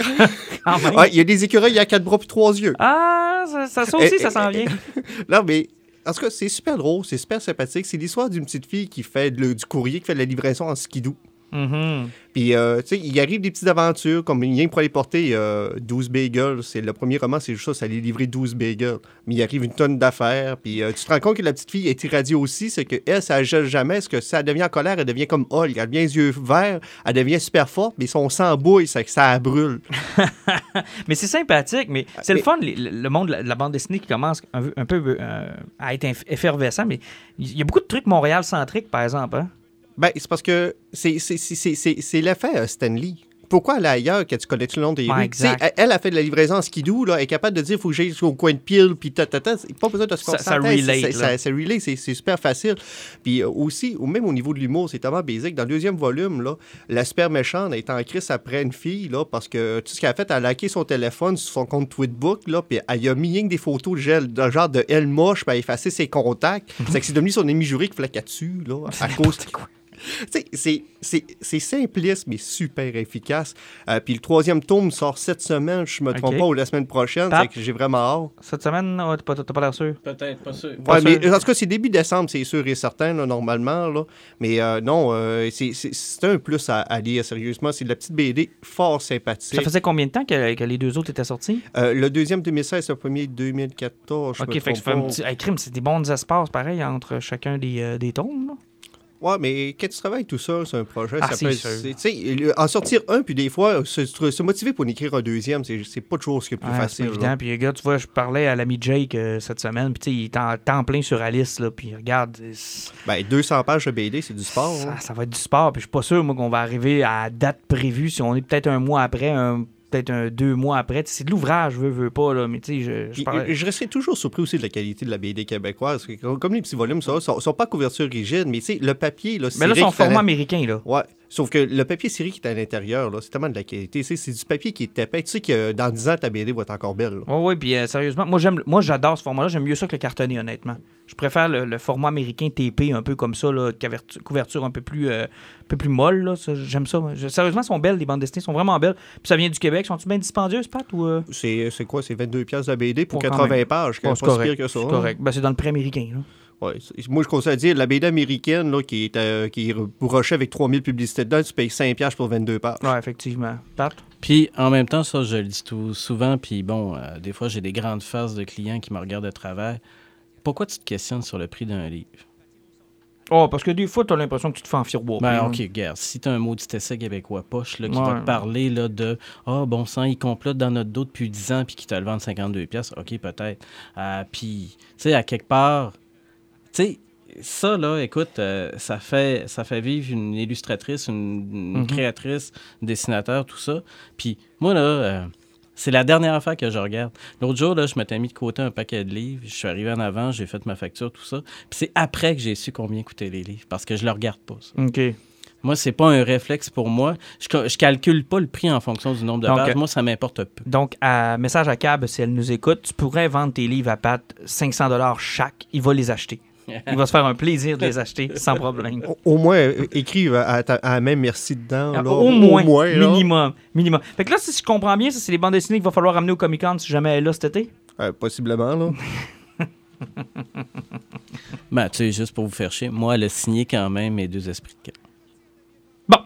Ouais, Il y a des écureuils à quatre bras puis trois yeux. Ah, ça, ça, ça aussi, Eh, ça eh, s'en vient. *laughs* Non, mais en tout cas, c'est super drôle, c'est super sympathique. C'est l'histoire d'une petite fille qui fait le- du courrier, qui fait de la livraison en skidoo. Mhm. Puis, euh, tu sais, il arrive des petites aventures, comme il vient pour aller porter euh, 12 bagels. C'est le premier roman, c'est juste ça, ça allait livrer 12 bagels. Mais il arrive une tonne d'affaires. Puis, euh, tu te rends compte que la petite fille est irradiée aussi, c'est que elle, ça gèle jamais. Est-ce que ça devient en colère, elle devient comme Hulk. Elle devient les yeux verts, elle devient super forte, mais son sang bouille, c'est que ça brûle. *laughs* Mais c'est sympathique, mais c'est le fun, le monde de la, de la bande dessinée qui commence un, peu- euh, à être effervescent, mais il y a beaucoup de trucs Montréal-centriques, par exemple. Hein? Ben, c'est parce que c'est l'effet euh, Stanley. Pourquoi aller ailleurs que tu connais tout le nom des Ouais, rues? Elle, elle a fait de la livraison en skidoo, là, elle est capable de dire faut que j'aille au coin de pile, puis ta, ta, ta. Pas besoin de se Ça- concentrer. ça relate. Ça, ça relate, c'est c'est super facile. Puis euh, aussi, ou même au niveau de l'humour, c'est tellement basique. Dans le deuxième volume, là, la super méchante est en crise après une fille, là, parce que tout ce qu'elle a fait, elle a hacké son téléphone sur son compte Tweetbook, là, puis elle a mis des photos de gel, de genre de elle moche, puis elle a effacé ses contacts. c'est que c'est devenu son ami juré qu'il fallait qu'elle tue, là, à *laughs* cause sais, c'est- c'est c'est simpliste, mais super efficace. Euh, puis le troisième tome sort cette semaine, je me trompe pas, ou la semaine prochaine. J'ai vraiment hâte. Cette semaine, ouais, t'as pas, t'as pas l'air sûr. Peut-être, pas sûr. Pas Ouais, mais sûr. en tout cas, c'est début décembre, c'est sûr et certain, là, normalement. Là. Mais euh, non, euh, c'est- c'est c'est un plus à, à lire, sérieusement. C'est de la petite BD fort sympathique. Ça faisait combien de temps que, que les deux autres étaient sortis? Euh, le deuxième 2016, le premier 2014. je Ok, me fait que c'est des bons espaces, pareil, entre chacun des, euh, des tomes. là. Ouais, mais quand tu travailles tout seul sur un projet, Ah, ça c'est peut c'est- le- en sortir un, puis des fois, se, se motiver pour en écrire un deuxième, c'est c'est pas toujours ce qui est plus c'est facile. là. évident. Puis, gars, tu vois, je parlais à l'ami Jake euh, cette semaine, puis tu sais, il est en temps plein sur Alice, là, puis regarde, c'est- Ben, 200 pages de BD, c'est du sport. hein. ça, ça va être du sport, puis je suis pas sûr, moi, qu'on va arriver à la date prévue, si on est peut-être un mois après, un peut-être un deux mois après. C'est de l'ouvrage, veux, veux pas, là, mais tu sais, je, je parlais- je restais toujours surpris aussi de la qualité de la BD québécoise. Comme les petits volumes, ça, sont, sont pas couverture rigide, mais tu sais, le papier, là, Mais là, son format américain, là. Ouais. Sauf que le papier serré qui est à l'intérieur, là, c'est tellement de la qualité. C'est du papier qui est épais. Tu sais que dans 10 ans, ta BD va être encore belle. Oui, oui, puis euh, sérieusement, moi j'aime moi j'adore ce format-là, j'aime mieux ça que le cartonné, honnêtement. Je préfère le, le format américain TP, un peu comme ça, là, couverture, un peu plus, euh, un peu plus molle, j'aime ça. Je- sérieusement, elles sont belles, les bandes dessinées, sont vraiment belles. Puis ça vient du Québec, sont-tu bien dispendieuses, Pat, ou... euh? C'est quoi? C'est 22 pièces de BD pour Bon, quand 80 même. pages. C'est correct, c'est correct. Ben, c'est dans le prix américain, là. Ouais, moi, je conseille à dire, la BD américaine, là, qui est, euh, qui est brochée avec 3000 publicités dedans, tu payes 5 pièces pour 22 pages. Ouais, effectivement. Pat? Puis en même temps, ça, je le dis tout souvent, puis bon, euh, des fois, j'ai des grandes faces de clients qui me regardent de travers. Pourquoi tu te questionnes sur le prix d'un livre? Oh, parce que des fois, t'as l'impression que tu te fais enfiroir. Ben, OK, regarde, si t'as un maudit essai québécois poche là, qui Ouais. va te parler là, de Ah, bon sang, il complote dans notre dos depuis 10 ans puis qui te le vend 52 pièces, OK, peut-être. Euh, puis, tu sais, à quelque part, tu sais, ça, là, écoute, euh, ça, fait, ça fait vivre une illustratrice, une, une Mhm. créatrice, un dessinateur, tout ça. Puis, moi, là, euh, c'est la dernière affaire que je regarde. L'autre jour, là, je m'étais mis de côté un paquet de livres. Je suis arrivé en avant, j'ai fait ma facture, tout ça. Puis c'est après que j'ai su combien coûtaient les livres, parce que je le regarde pas, ça. OK. Moi, c'est pas un réflexe pour moi. Je, je calcule pas le prix en fonction du nombre de Donc, pages. euh, Moi, ça m'importe peu. Donc, à message à Cab, si elle nous écoute, tu pourrais vendre tes livres à Pat 500 chaque. Il va les acheter. Il va se faire un plaisir de les acheter sans problème. Au, au moins, euh, écrive à, à la même merci dedans. Ah, là. Au moins, là. minimum, minimum. Fait que là, si je comprends bien, ça, c'est les bandes dessinées qu'il va falloir ramener au Comic Con si jamais elle est là cet été? Euh, possiblement, là. *laughs* Ben, tu sais, juste pour vous faire chier, moi, elle a signé quand même mes deux esprits de cœur. Bon,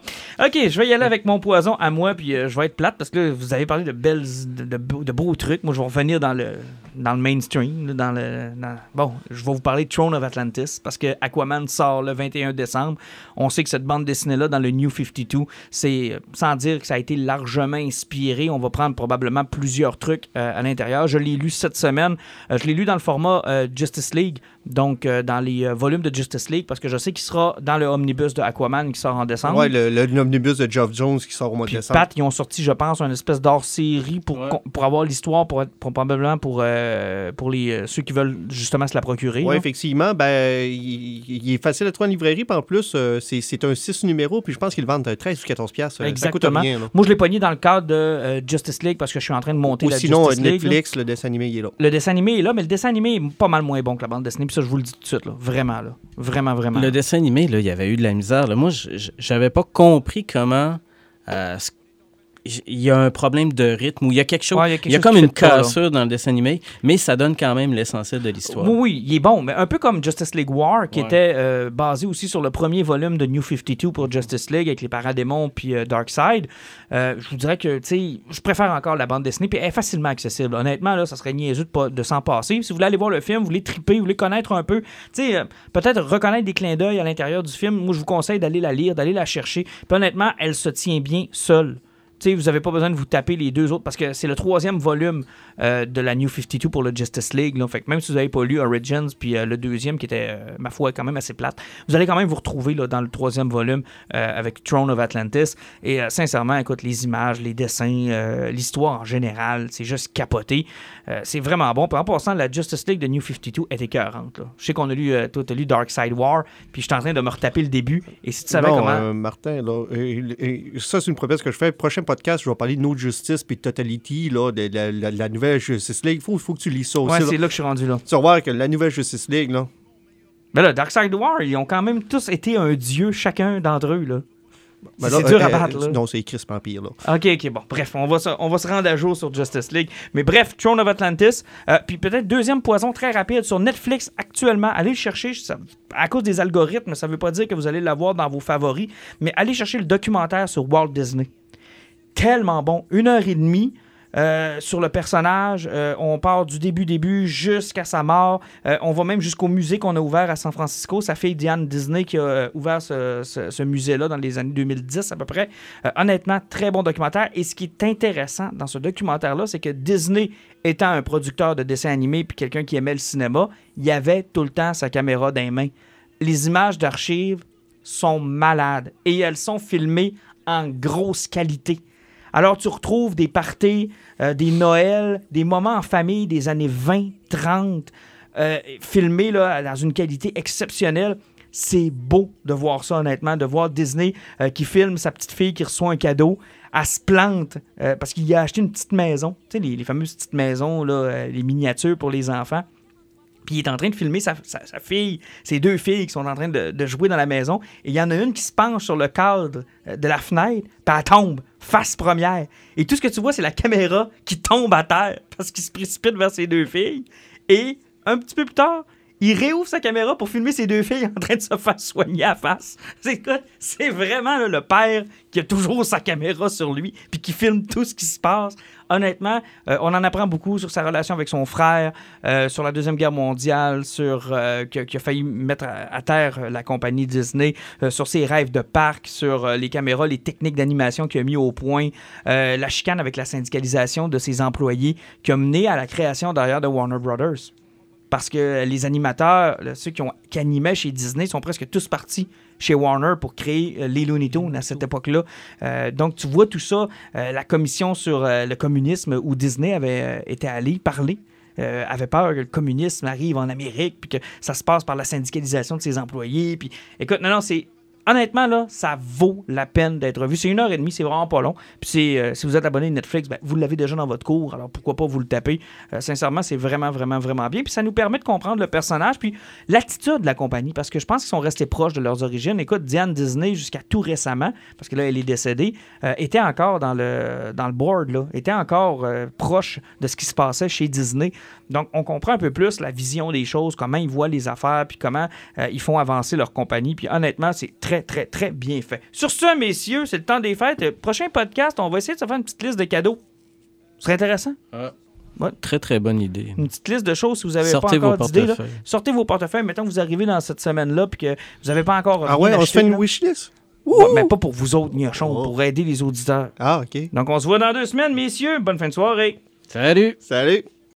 OK, je vais y aller avec mon poison à moi, puis euh, je vais être plate parce que là, vous avez parlé de belles, de, de beaux, de beaux trucs. Moi, je vais revenir dans le, dans le mainstream, dans le, dans- bon, je vais vous parler de Throne of Atlantis parce que Aquaman sort le 21 décembre. On sait que cette bande dessinée-là, dans le New 52, c'est, euh, sans dire que ça a été largement inspiré, on va prendre probablement plusieurs trucs euh, à l'intérieur. Je l'ai lu cette semaine. Euh, je l'ai lu dans le format euh, Justice League, donc euh, dans les euh, volumes de Justice League, parce que je sais qu'il sera dans le omnibus de Aquaman qui sort en décembre. Ouais, le, le omnibus de Geoff Jones qui sort au mois de décembre. Pat, ils ont sorti, je pense, une espèce d'hors série pour, Ouais. pour avoir l'histoire, pour, être- pour- probablement pour, euh, pour les, euh, ceux qui veulent justement se la procurer. Oui, effectivement. Ben, il, il est facile à trouver en librairie. Puis en plus, euh, c'est c'est un 6 numéro. Puis je pense qu'ils le vendent à 13 ou 14 piastres. Ça coûte Exactement. rien. Moi, je l'ai pogné dans le cadre de euh, Justice League parce que je suis en train de monter Ou la sinon, Justice League. là. Netflix, le dessin animé, il est là. Le dessin animé est là, mais le dessin animé est pas mal moins bon que la bande dessinée. Puis ça, je vous le dis tout de suite. Là. Vraiment, là. Vraiment, vraiment. Le dessin animé, là, il y avait eu de la misère. là. Moi, j'avais pas compris comment. euh, ce- il y a un problème de rythme ou il y a quelque chose. Ouais, il y a quelque il y a chose comme une pas, cassure dans le dessin animé, mais ça donne quand même l'essentiel de l'histoire. Oui, oui, il est bon, mais un peu comme Justice League War, qui Ouais. était euh, basé aussi sur le premier volume de New 52 pour Justice League avec les Paradémons puis euh, Darkseid. Euh, je vous dirais que, tu sais, je préfère encore la bande dessinée, puis elle est facilement accessible. Honnêtement, là, ça serait niaiseux de, pas- de s'en passer. Si vous voulez aller voir le film, vous voulez triper, vous voulez connaître un peu, tu sais, euh, peut-être reconnaître des clins d'œil à l'intérieur du film, moi, je vous conseille d'aller la lire, d'aller la chercher. Puis honnêtement, elle se tient bien seule. Tu sais, vous n'avez pas besoin de vous taper les deux autres parce que c'est le troisième volume euh, de la New 52 pour le Justice League. Là. Fait que même si vous n'avez pas lu Origins puis euh, le deuxième qui était, euh, ma foi, quand même assez plate, vous allez quand même vous retrouver là, dans le troisième volume avec Throne of Atlantis. Et sincèrement, écoute, les images, les dessins, l'histoire en général, c'est juste capoté. C'est vraiment bon. Puis en passant, la Justice League de New 52 est écœurante. là. Je sais qu'on a lu, toi, tu as lu Dark Side War, puis je suis en train de me retaper le début. Et si tu savais non, comment. Martin, là, ça, c'est une promesse que je fais. Prochain podcast, je vais parler de No Justice puis de Totality, là, de la, nouvelle Justice League. Il faut, faut que tu lis ça aussi. ouais, c'est là que je suis rendu là. Tu vas voir que la nouvelle Justice League, là, Mais là, Darkseid War, ils ont quand même tous été un dieu, chacun d'entre eux. Là. ben c'est dur à euh, battre. Là. Non, c'est Chris Empire, là. Ok, ok, bon, bref, on va, se, on va se rendre à jour sur Justice League. Mais bref, Throne of Atlantis. Euh, puis peut-être deuxième poison très rapide sur Netflix actuellement. Allez le chercher. ça- à cause des algorithmes, ça veut pas dire que vous allez l'avoir dans vos favoris. Mais allez chercher le documentaire sur Walt Disney. Tellement bon. Une heure et demie. euh, sur le personnage, Euh, on part du début début jusqu'à sa mort. Euh, on va même jusqu'au musée qu'on a ouvert à San Francisco. Sa fille Diane Disney qui a ouvert ce, ce- musée-là dans les années 2010 à peu près. Honnêtement, très bon documentaire. Et ce qui est intéressant dans ce documentaire-là, c'est que Disney, étant un producteur de dessins animés puis quelqu'un qui aimait le cinéma, il avait tout le temps sa caméra dans les mains. Les images d'archives sont malades et elles sont filmées en grosse qualité. Alors, tu retrouves des parties, euh, des Noëls, des moments en famille des années 20, 30, euh, filmés là, dans une qualité exceptionnelle. C'est beau de voir ça, honnêtement, de voir Disney euh, qui filme sa petite fille qui reçoit un cadeau. Elle se plante parce qu'il a acheté une petite maison. Tu sais, les, les fameuses petites maisons, là, les miniatures pour les enfants. Il est en train de filmer sa, fille, ses deux filles qui sont en train de, de jouer dans la maison. Et il y en a une qui se penche sur le cadre euh, de la fenêtre, puis elle tombe, face première. Et tout ce que tu vois, c'est la caméra qui tombe à terre *laughs* parce qu'il se précipite vers ses deux filles. Et un petit peu plus tard, il réouvre sa caméra pour filmer ses deux filles en train de se faire soigner à face. C'est vraiment le père qui a toujours sa caméra sur lui puis qui filme tout ce qui se passe. Honnêtement, euh, on en apprend beaucoup sur sa relation avec son frère, euh, sur la Deuxième Guerre mondiale, sur euh, qui, a- failli mettre à, terre euh, la compagnie Disney, sur ses rêves de parc, sur les caméras, les techniques d'animation qu'il a mis au point, la chicane avec la syndicalisation de ses employés qui a mené à la création d'ailleurs de Warner Brothers parce que les animateurs, ceux qui, ont, animaient chez Disney, sont presque tous partis chez Warner pour créer euh, les Looney Tunes à cette époque-là. Euh, donc, tu vois tout ça, euh, la commission sur le communisme où Disney avait été allé parler. avait peur que le communisme arrive en Amérique, puis que ça se passe par la syndicalisation de ses employés. Puis, écoute, non, non, c'est honnêtement, là, ça vaut la peine d'être vu. C'est une heure et demie, c'est vraiment pas long. Puis euh, si vous êtes abonné à Netflix, ben, vous l'avez déjà dans votre cours, alors pourquoi pas vous le taper. Euh, sincèrement, c'est vraiment, vraiment, vraiment bien. Puis ça nous permet de comprendre le personnage, puis l'attitude de la compagnie, parce que je pense qu'ils sont restés proches de leurs origines. Écoute, Diane Disney, jusqu'à tout récemment, parce que là, elle est décédée, euh, était encore dans le, dans le board, était encore proche de ce qui se passait chez Disney. Donc, on comprend un peu plus la vision des choses, comment ils voient les affaires, puis comment ils font avancer leur compagnie. Puis honnêtement, c'est très, très, très bien fait. Sur ce, messieurs, c'est le temps des fêtes. Euh, Prochain podcast, on va essayer de se faire une petite liste de cadeaux. Ce serait intéressant. Très, très bonne idée. Une petite liste de choses si vous n'avez Sortez pas vos encore portefeuilles. Sortez vos portefeuilles. Mettons que vous arrivez dans cette semaine-là puis que vous n'avez pas encore. Ah ouais, on se fait une wishlist? Ouais, mais pas pour vous autres, gnochons, Oh. pour aider les auditeurs. Ah, OK. Donc, on se voit dans deux semaines, messieurs. Bonne fin de soirée. Salut! Salut!